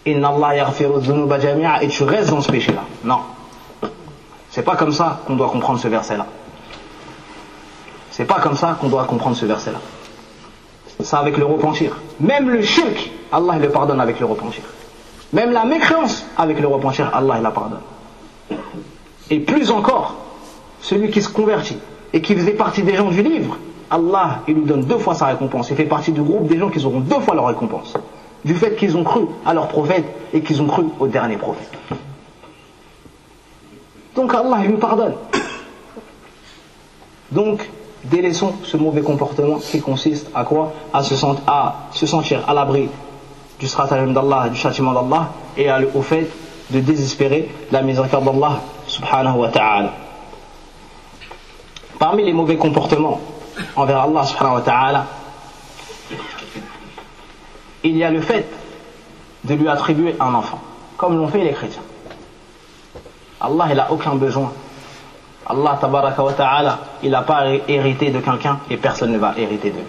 Inna Allah yaghfiru et tu restes dans ce péché-là. Non. C'est pas comme ça qu'on doit comprendre ce verset-là. C'est pas comme ça qu'on doit comprendre ce verset-là. C'est avec le repentir. Même le shirk, Allah le pardonne avec le repentir. Même la mécréance, avec le repentir, Allah la pardonne. Et plus encore, celui qui se convertit et qui faisait partie des gens du livre, Allah il lui donne deux fois sa récompense. Il fait partie du groupe des gens qui auront deux fois leur récompense. Du fait qu'ils ont cru à leur prophète et qu'ils ont cru au dernier prophète. Donc Allah il lui pardonne. Donc, délaissons ce mauvais comportement qui consiste à quoi? À se, sentir, à l'abri du stratagème d'Allah, du châtiment d'Allah et au fait de désespérer la miséricorde d'Allah subhanahu wa ta'ala. Parmi les mauvais comportements envers Allah subhanahu wa ta'ala, il y a le fait de lui attribuer un enfant, comme l'ont fait les chrétiens. Allah, il n'a aucun besoin Allah tabaraka wa ta'ala, il n'a pas hérité de quelqu'un et personne ne va hériter de lui.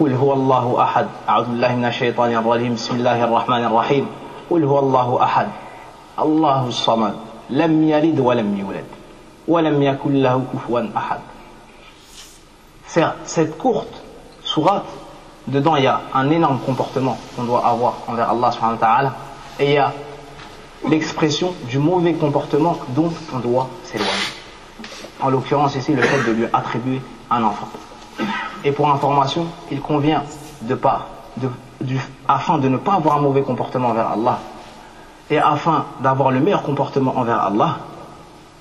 قل هو الله أحد أعوذ بالله من الشيطان الرجيم بسم الله الرحمن الرحيم قل هو الله أحد الله الصمد لم يلد ولم يولد ولم يكن له كفوا أحد Cette courte sourate, dedans il y a un énorme comportement qu'on doit avoir envers Allah subhanahu wa ta'ala et il y a l'expression du mauvais comportement dont on doit en l'occurrence ici, le fait de lui attribuer un enfant. Et pour information, il convient de pas, de, afin de ne pas avoir un mauvais comportement envers Allah, et afin d'avoir le meilleur comportement envers Allah,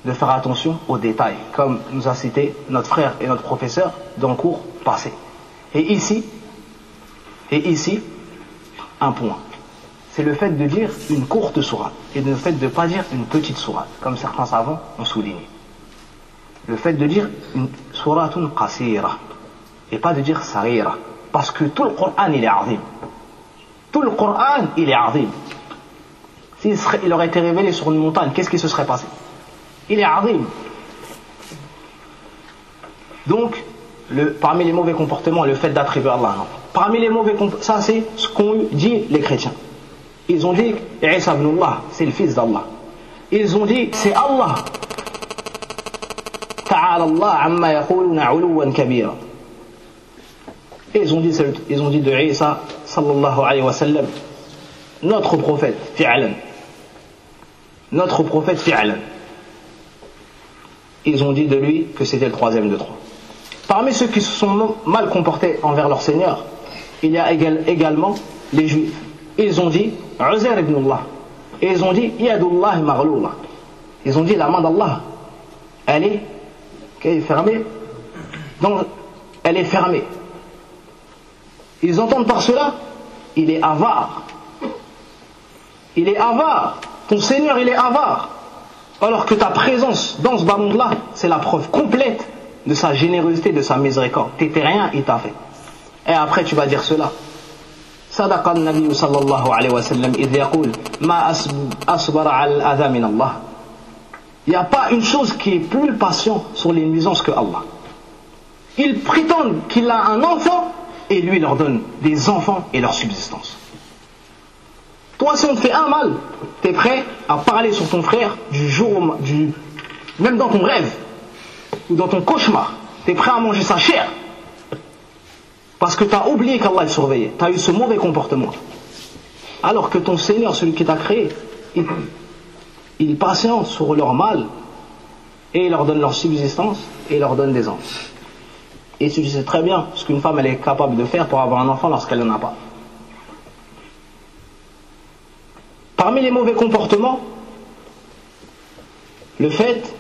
de faire attention aux détails, comme nous a cité notre frère et notre professeur dans le cours passé. Et ici, et ici, un point c'est le fait de dire une courte sourate et le fait de ne pas dire une petite sourate, comme certains savants ont souligné. Le fait de dire une suratun qasira et pas de dire sarira, parce que tout le Coran il est azim. Tout le Coran il est azim. S'il il aurait été révélé sur une montagne, qu'est-ce qui se serait passé? Il est azim. Donc, parmi les mauvais comportements, le fait d'attribuer Allah. Non. Parmi les mauvais comportements, ça c'est ce qu'ont dit les chrétiens. Ils ont dit Isa ibn Allah, c'est le fils d'Allah. Ils ont dit c'est Allah. Ta'ala Allah amma yaquluna 'uluwan kabira. Ils ont dit ils ont dit de Isa sallallahu alayhi wa sallam notre prophète fi'lan. Notre prophète fi'lan. Ils ont dit de lui que c'était le troisième de trois. Parmi ceux qui se sont mal comportés envers leur Seigneur, il y a également les Juifs. Ils ont dit Uzair ibn Allah. Et ils ont dit Yadullah maghloula. Ils ont dit la main d'Allah, elle est, est fermée. Donc, elle est fermée. Ils entendent par cela, il est avare. Il est avare. ton Seigneur il est avare, alors que ta présence dans ce bas monde-là, c'est la preuve complète de sa générosité, de sa miséricorde. T'étais rien, il t'a fait. Et après tu vas dire cela. صدق النبي صلى الله عليه وسلم إذ يقول ما أصبر على الأذى من الله Il n'y a pas une chose qui est plus patient sur les nuisances que Allah. Ils prétendent qu'il a un enfant et lui leur donne des enfants et leur subsistance. Toi, si on te fait un mal, tu es prêt à parler sur ton frère du jour au du, même dans ton rêve ou dans ton cauchemar. Tu es prêt à manger sa chair parce que tu as oublié qu'Allah le surveillait. Tu as eu ce mauvais comportement. Alors que ton Seigneur, celui qui t'a créé, il, patiente sur leur mal et il leur donne leur subsistance et leur donne des enfants. Et tu sais très bien ce qu'une femme est capable de faire pour avoir un enfant lorsqu'elle n'en a pas. Parmi les mauvais comportements, le fait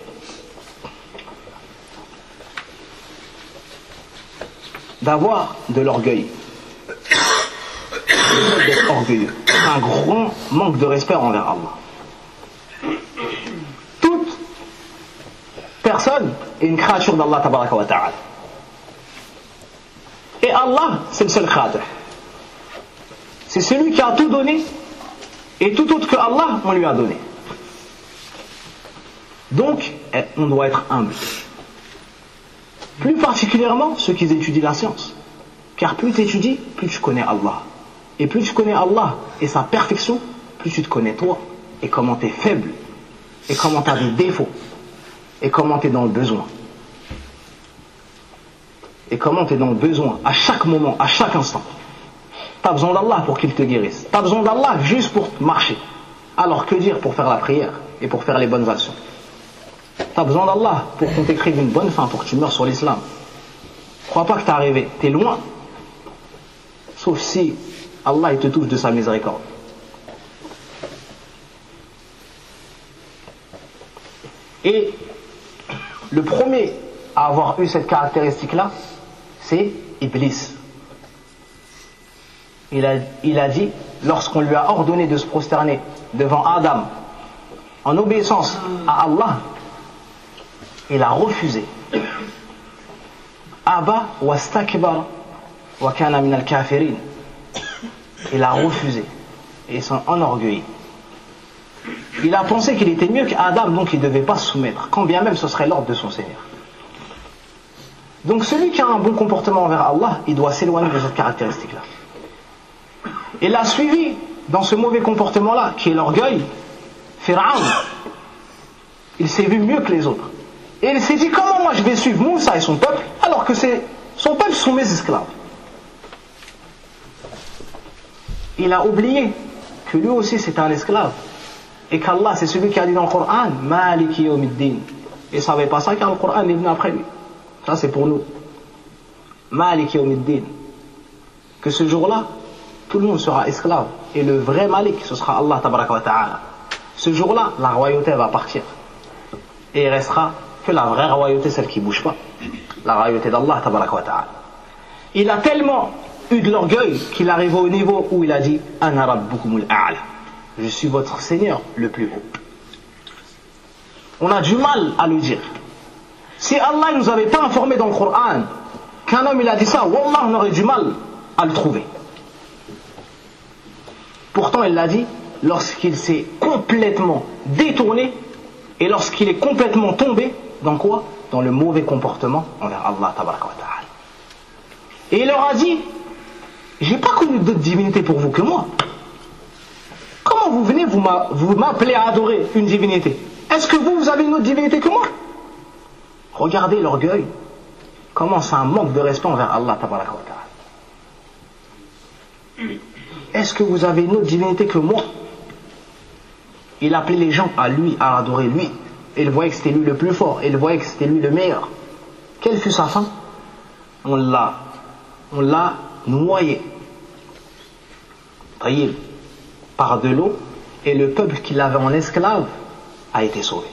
d'avoir de l'orgueil. orgueilleux. Un grand manque de respect envers Allah. Toute personne est une créature d'Allah. Et Allah, c'est le seul créateur. C'est celui qui a tout donné et tout autre que Allah, on lui a donné. Donc, eh, on doit être humble. Plus particulièrement ceux qui étudient la science. Car plus tu étudies, plus tu connais Allah. Et plus tu connais Allah et sa perfection, plus tu te connais toi. Et comment tu es faible. Et comment tu as des défauts. Et comment tu es dans le besoin. Et comment tu es dans le besoin à chaque moment, à chaque instant. Tu as besoin d'Allah pour qu'il te guérisse. Tu as besoin d'Allah juste pour marcher. Alors que dire pour faire la prière et pour faire les bonnes actions? Tu as besoin d'Allah pour qu'on t'écrive une bonne fin, pour que tu meurs sur l'islam. Crois pas que tu es arrivé, tu es loin. Sauf si Allah te touche de sa miséricorde. Et le premier à avoir eu cette caractéristique-là, c'est Iblis il a dit, lorsqu'on lui a ordonné de se prosterner devant Adam, en obéissance à Allah, il a refusé. Abba wastakbar wa kana min al-kafirin. Il a refusé et s'en enorgueilli. Il a pensé qu'il était mieux qu'Adam, donc il ne devait pas se soumettre, quand bien même ce serait l'ordre de son Seigneur. Donc celui qui a un bon comportement envers Allah, il doit s'éloigner de cette caractéristique-là. Il l'a suivi dans ce mauvais comportement-là, qui est l'orgueil. Pharaon, il s'est vu mieux que les autres. Et il s'est dit comment moi je vais suivre Moussa et son peuple, alors que son peuple sont mes esclaves. Il a oublié que lui aussi c'est un esclave. Et qu'Allah c'est celui qui a dit dans le Coran, Maliki yawmiddin. Et ne savait pas ça car le Coran est venu après lui. Ça c'est pour nous. Maliki yawmiddin. Que ce jour-là, tout le monde sera esclave. Et le vrai Malik, ce sera Allah ta'ala. Ce jour-là, la royauté va partir. Et il restera que la vraie royauté, celle qui ne bouge pas. La royauté d'Allah ta'ala. Il a tellement eu de l'orgueil qu'il arrive au niveau où il a dit a'la. Je suis votre Seigneur le plus haut. On a du mal à le dire. Si Allah ne nous avait pas informé dans le Coran qu'un homme il a dit ça, Wallah on aurait du mal à le trouver. Pourtant, elle l'a dit, lorsqu'il s'est complètement détourné et lorsqu'il est complètement tombé, dans quoi? Dans le mauvais comportement envers Allah. Et il leur a dit, j'ai pas connu d'autres divinités pour vous que moi. Comment vous venez, vous m'appelez à adorer une divinité? Est-ce que vous, vous avez une autre divinité que moi? Regardez l'orgueil. Comment c'est un manque de respect envers Allah. Est-ce que vous avez une autre divinité que moi? Il appelait les gens à lui, à adorer lui. Il voyait que c'était lui le plus fort. Il voyait que c'était lui le meilleur. Quelle fut sa fin? On l'a, on l'a noyé. par de l'eau. Et le peuple qui l'avait en esclave a été sauvé.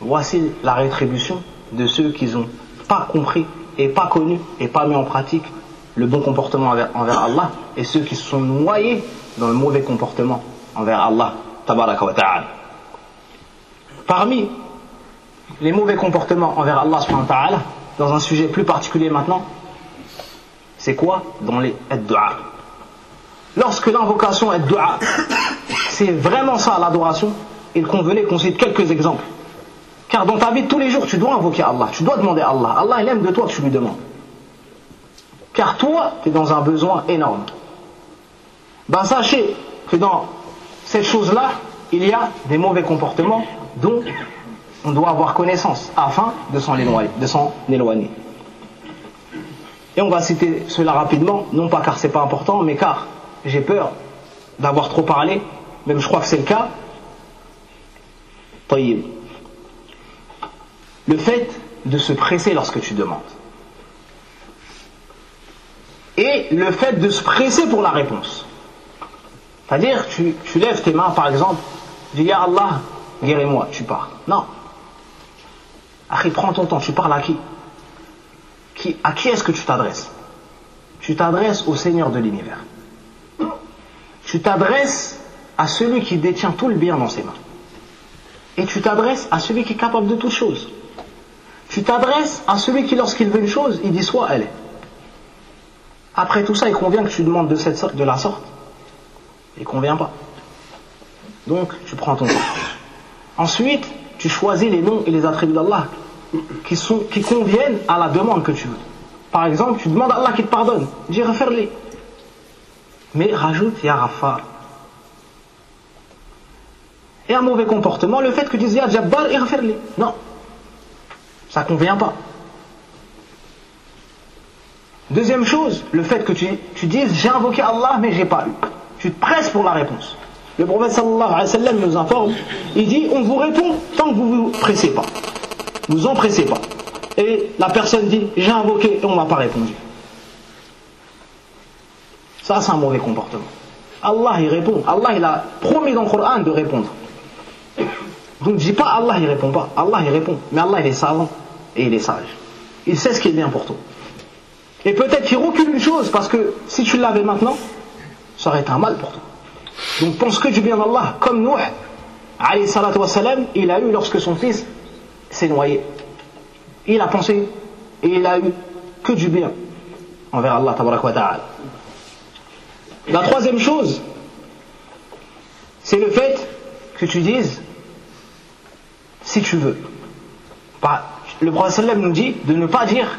Voici la rétribution de ceux qui n'ont pas compris et pas connu et pas mis en pratique le bon comportement envers, Allah et ceux qui se sont noyés dans le mauvais comportement envers Allah tabaraka wa ta'ala. Parmi les mauvais comportements envers Allah subhanahu dans un sujet plus particulier maintenant, c'est quoi Dans les dua. Lorsque l'invocation est dua, c'est vraiment ça l'adoration, il convenait qu'on cite quelques exemples. Car dans ta vie tous les jours, tu dois invoquer Allah, tu dois demander à Allah. Allah, il aime de toi que tu lui demandes. Car toi, tu es dans un besoin énorme. Ben sachez que dans cette chose-là, il y a des mauvais comportements dont on doit avoir connaissance afin de s'en éloigner. Et on va citer cela rapidement, non pas car c'est pas important, mais car j'ai peur d'avoir trop parlé, même je crois que c'est le cas. Le fait de se presser lorsque tu demandes. Et le fait de se presser pour la réponse. C'est-à-dire, tu, tu lèves tes mains, par exemple, dis Ya Allah, guéris-moi, tu pars. Non. Akhi, prends ton temps, tu parles à qui, qui À qui est-ce que tu t'adresses? Tu t'adresses au Seigneur de l'univers. Tu t'adresses à celui qui détient tout le bien dans ses mains. Et tu t'adresses à celui qui est capable de toutes choses. Tu t'adresses à celui qui, lorsqu'il veut une chose, il dit soit elle est. Après tout ça, il convient que tu demandes de, cette sorte, de la sorte. Il convient pas. Donc, tu prends ton temps. Ensuite, tu choisis les noms et les attributs d'Allah qui, conviennent à la demande que tu veux. Par exemple, tu demandes à Allah qui te pardonne. Dis refaire-les. Mais rajoute Ya Rafar. Et un mauvais comportement, le fait que tu dises Ya Jabbar et refaire-les. Non. Ça ne convient pas. Deuxième chose, le fait que tu, tu dises j'ai invoqué Allah mais j'ai pas eu. Tu te presses pour la réponse. Le prophète sallallahu alayhi wa sallam nous informe, il dit on vous répond tant que vous vous pressez pas. Vous empressez pas. Et la personne dit j'ai invoqué et on m'a pas répondu. Ça c'est un mauvais comportement. Allah il répond. Allah il a promis dans le Coran de répondre. Donc dis pas Allah il répond pas. Allah il répond. Mais Allah il est savant et il est sage. Il sait ce qui est bien pour toi. Et peut-être qu'il recule une chose parce que si tu l'avais maintenant, ça aurait été un mal pour toi. Donc pense que du bien d'Allah, comme Nuh, il a eu lorsque son fils s'est noyé. Il a pensé et il a eu que du bien envers Allah. Ta'ala. La troisième chose, c'est le fait que tu dises si tu veux. Le prophète nous dit de ne pas dire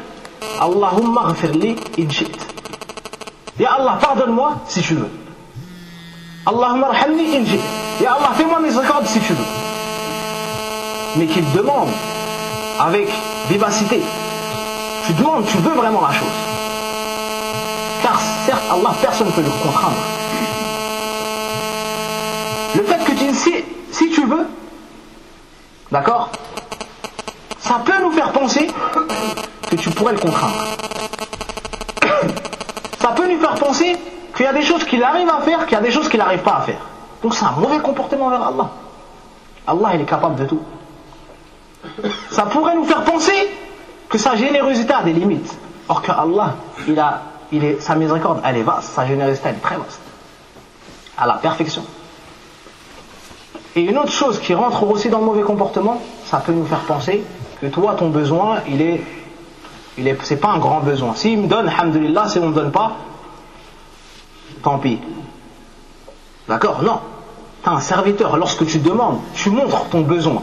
Allahumma ghafirli Allah, pardonne-moi si tu veux. Allahumma rahamni in Ya Allah, fais-moi miséricorde si tu veux. Mais qu'il demande avec vivacité. Tu demandes, tu veux vraiment la chose. Car certes, Allah, personne ne peut le contraindre. Le fait que tu dis si, si tu veux, d'accord, ça peut nous faire penser que tu pourrais le contraindre. Ça peut nous faire penser qu'il y a des choses qu'il arrive à faire, qu'il y a des choses qu'il n'arrive pas à faire. Donc c'est un mauvais comportement vers Allah. Allah, il est capable de tout. Ça pourrait nous faire penser que sa générosité a des limites. Or que Allah, il est, sa miséricorde, elle est vaste, sa générosité, est très vaste. À la perfection. Et une autre chose qui rentre aussi dans le mauvais comportement, ça peut nous faire penser que toi, ton besoin, il est c'est pas un grand besoin. S'il me donne, alhamdulillah, si on ne me donne pas, tant pis. D'accord Non. Tu un serviteur, lorsque tu demandes, tu montres ton besoin.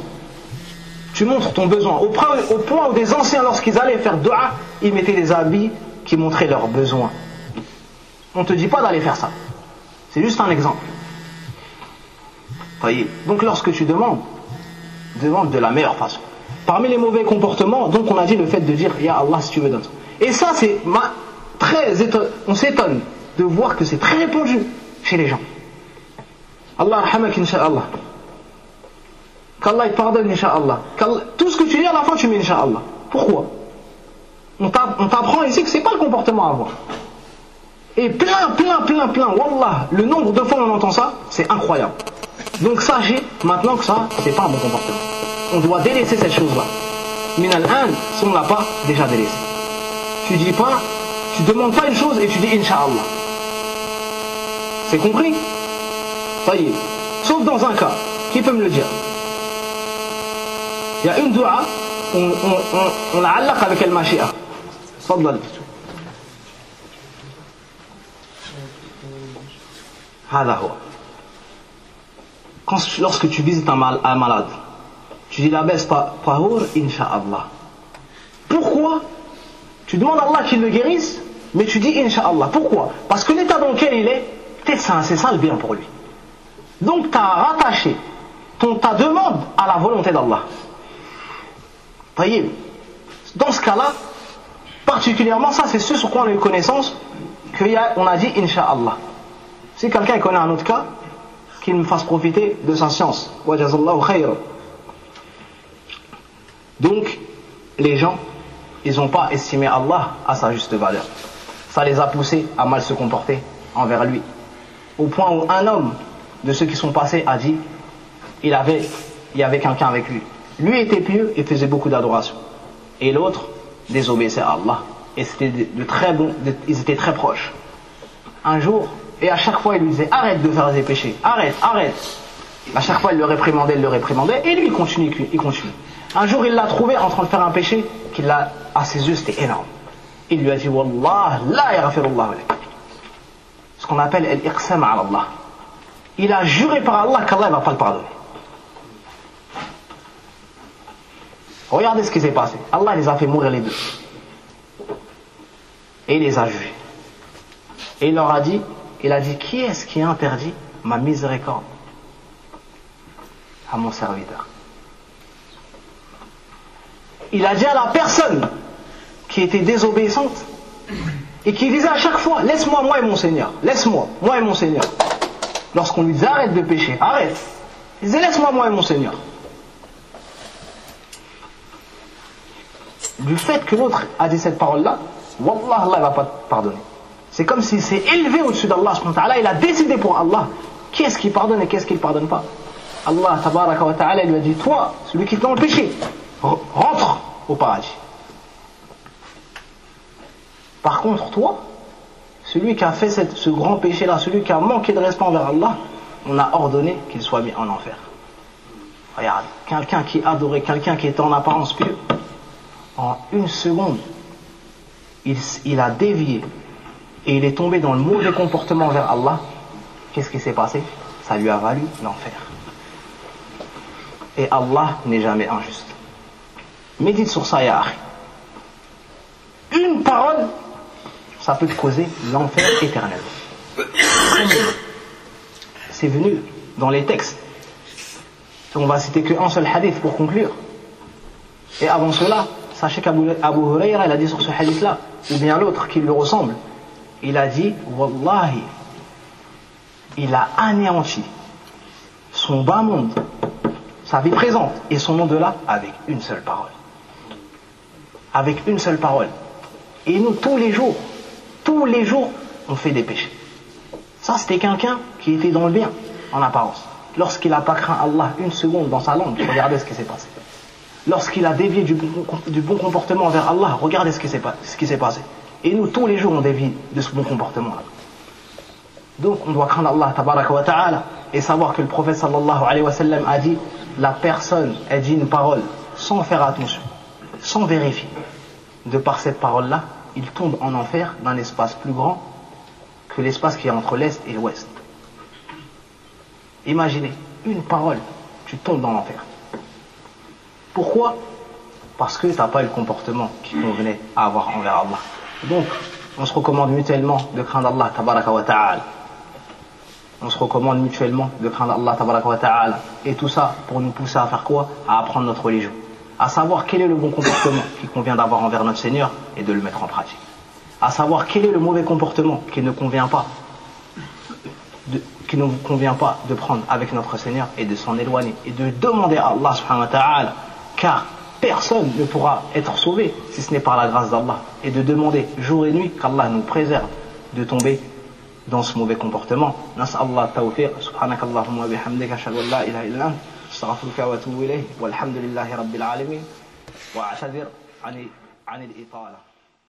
Tu montres ton besoin. Au point, où des anciens, lorsqu'ils allaient faire dua, ils mettaient des habits qui montraient leurs besoins. On ne te dit pas d'aller faire ça. C'est juste un exemple. Voyez. Donc lorsque tu demandes, demande de la meilleure façon. Parmi les mauvais comportements, donc on a dit le fait de dire Ya Allah si tu veux donne. Et ça c'est très on s'étonne de voir que c'est très répandu chez les gens. Allah rahmak insha'Allah. Qu'Allah pardonne insha'Allah. Tout ce que tu dis à la fin tu mets insha'Allah. Pourquoi? On t'apprend ici que c'est pas le comportement à avoir. Et plein, plein, plein, plein, Wallah, le nombre de fois on entend ça, c'est incroyable. Donc sachez maintenant que ça, c'est pas un bon comportement on doit délaisser cette chose-là. Mais al si on l'a pas déjà délaissé. Tu dis pas, tu demandes pas une chose et tu dis Inch'Allah. C'est compris? Ça y est. Sauf dans un cas. Qui peut me le dire? Il y a une dua, on, on, on, on la allaq avec el machia. Fadlal. Quand, lorsque tu visites un, malade, tu dis la baisse par insha'Allah. Pourquoi? Tu demandes à Allah qu'il le guérisse, mais tu dis insha'Allah. Pourquoi? Parce que l'état dans lequel il est, c'est ça le bien pour lui. Donc tu as rattaché ton, ta demande à la volonté d'Allah. Voyez Dans ce cas-là, particulièrement, ça c'est ce sur quoi on a eu connaissance, qu'on a, dit insha'Allah. Si quelqu'un connaît un autre cas, qu'il me fasse profiter de sa science. Donc, les gens, ils n'ont pas estimé Allah à sa juste valeur. Ça les a poussés à mal se comporter envers lui. Au point où un homme de ceux qui sont passés a dit, il avait, il y avait quelqu'un avec lui. Lui était pieux et faisait beaucoup d'adoration. Et l'autre désobéissait à Allah. Et c'était de, très bons, ils étaient très proches. Un jour, et à chaque fois il lui disait arrête de faire des péchés, arrête, arrête. À chaque fois il le réprimandait, il le réprimandait, et lui il continue, il continue. Un jour il l'a trouvé en train de faire un péché qui l'a, à ses yeux c'était énorme. Il lui a dit Wallah, la Qu'on appelle al-iqsam Allah. Il a juré par Allah qu'Allah ne va pas le pardonner. Regardez ce qui s'est passé. Allah les a fait mourir les deux. Et il les a jugés. Et il leur a dit il a dit Qui est-ce qui interdit ma miséricorde à mon serviteur? Il a dit à la personne qui était désobéissante et qui disait à chaque fois Laisse-moi, moi et mon Seigneur, laisse-moi, moi et mon Seigneur. Lorsqu'on lui disait Arrête de pécher, arrête. Il disait Laisse-moi, moi et mon Seigneur. Du fait que l'autre a dit cette parole-là, Wallah, Allah ne va pas te pardonner. C'est comme s'il s'est élevé au-dessus d'Allah, il a décidé pour Allah qu'est-ce qu'il pardonne et qu'est-ce qu'il ne pardonne pas? Allah lui a dit Toi, celui qui est dans le péché, rentre au paradis. Par contre, toi, celui qui a fait ce grand péché-là, celui qui a manqué de respect envers Allah, on a ordonné qu'il soit mis en enfer. Regarde, quelqu'un qui adorait, quelqu'un qui était en apparence pieux, en une seconde, il, a dévié et il est tombé dans le mauvais comportement vers Allah, qu'est-ce qui s'est passé? Ça lui a valu l'enfer. Et Allah n'est jamais injuste. Médite sur ça. Une parole, ça peut te causer l'enfer éternel. C'est venu dans les textes. On va citer qu'un seul hadith pour conclure. Et avant cela, sachez qu'Abu Huraira, il a dit sur ce hadith-là, ou bien l'autre qui lui ressemble, il a dit Wallahi, il a anéanti son bas monde, sa vie présente et son monde-là avec une seule parole. Avec une seule parole. Et nous, tous les jours, tous les jours, on fait des péchés. Ça, c'était quelqu'un qui était dans le bien, en apparence. Lorsqu'il n'a pas craint Allah une seconde dans sa langue, regardez ce qui s'est passé. Lorsqu'il a dévié du bon, comportement vers Allah, regardez ce qui s'est passé. Et nous, tous les jours, on dévie de ce bon comportement-là. Donc, on doit craindre Allah, wa ta'ala, et savoir que le prophète sallallahu a dit la personne, elle dit une parole sans faire attention, sans vérifier. De par cette parole-là, il tombe en enfer dans un espace plus grand que l'espace qui est entre l'Est et l'Ouest. Imaginez, une parole, tu tombes dans l'enfer. Pourquoi? Parce que tu n'as pas eu le comportement qui convenait à avoir envers Allah. Donc, on se recommande mutuellement de craindre Allah tabaraka wa. On se recommande mutuellement de craindre Allah ta'ala. Et tout ça pour nous pousser à faire quoi? À apprendre notre religion. À savoir quel est le bon comportement qui convient d'avoir envers notre Seigneur et de le mettre en pratique. À savoir quel est le mauvais comportement qui ne convient pas de, qui ne convient pas de prendre avec notre Seigneur et de s'en éloigner et de demander à Allah subhanahu wa ta'ala car personne ne pourra être sauvé si ce n'est par la grâce d'Allah. Et de demander jour et nuit qu'Allah nous préserve de tomber dans ce mauvais comportement. Allah tawfiq, subhanakallahumma bihamdika, illa أستغفرك وأتوب اليه والحمد لله رب العالمين وأعتذر عن عن الإطالة.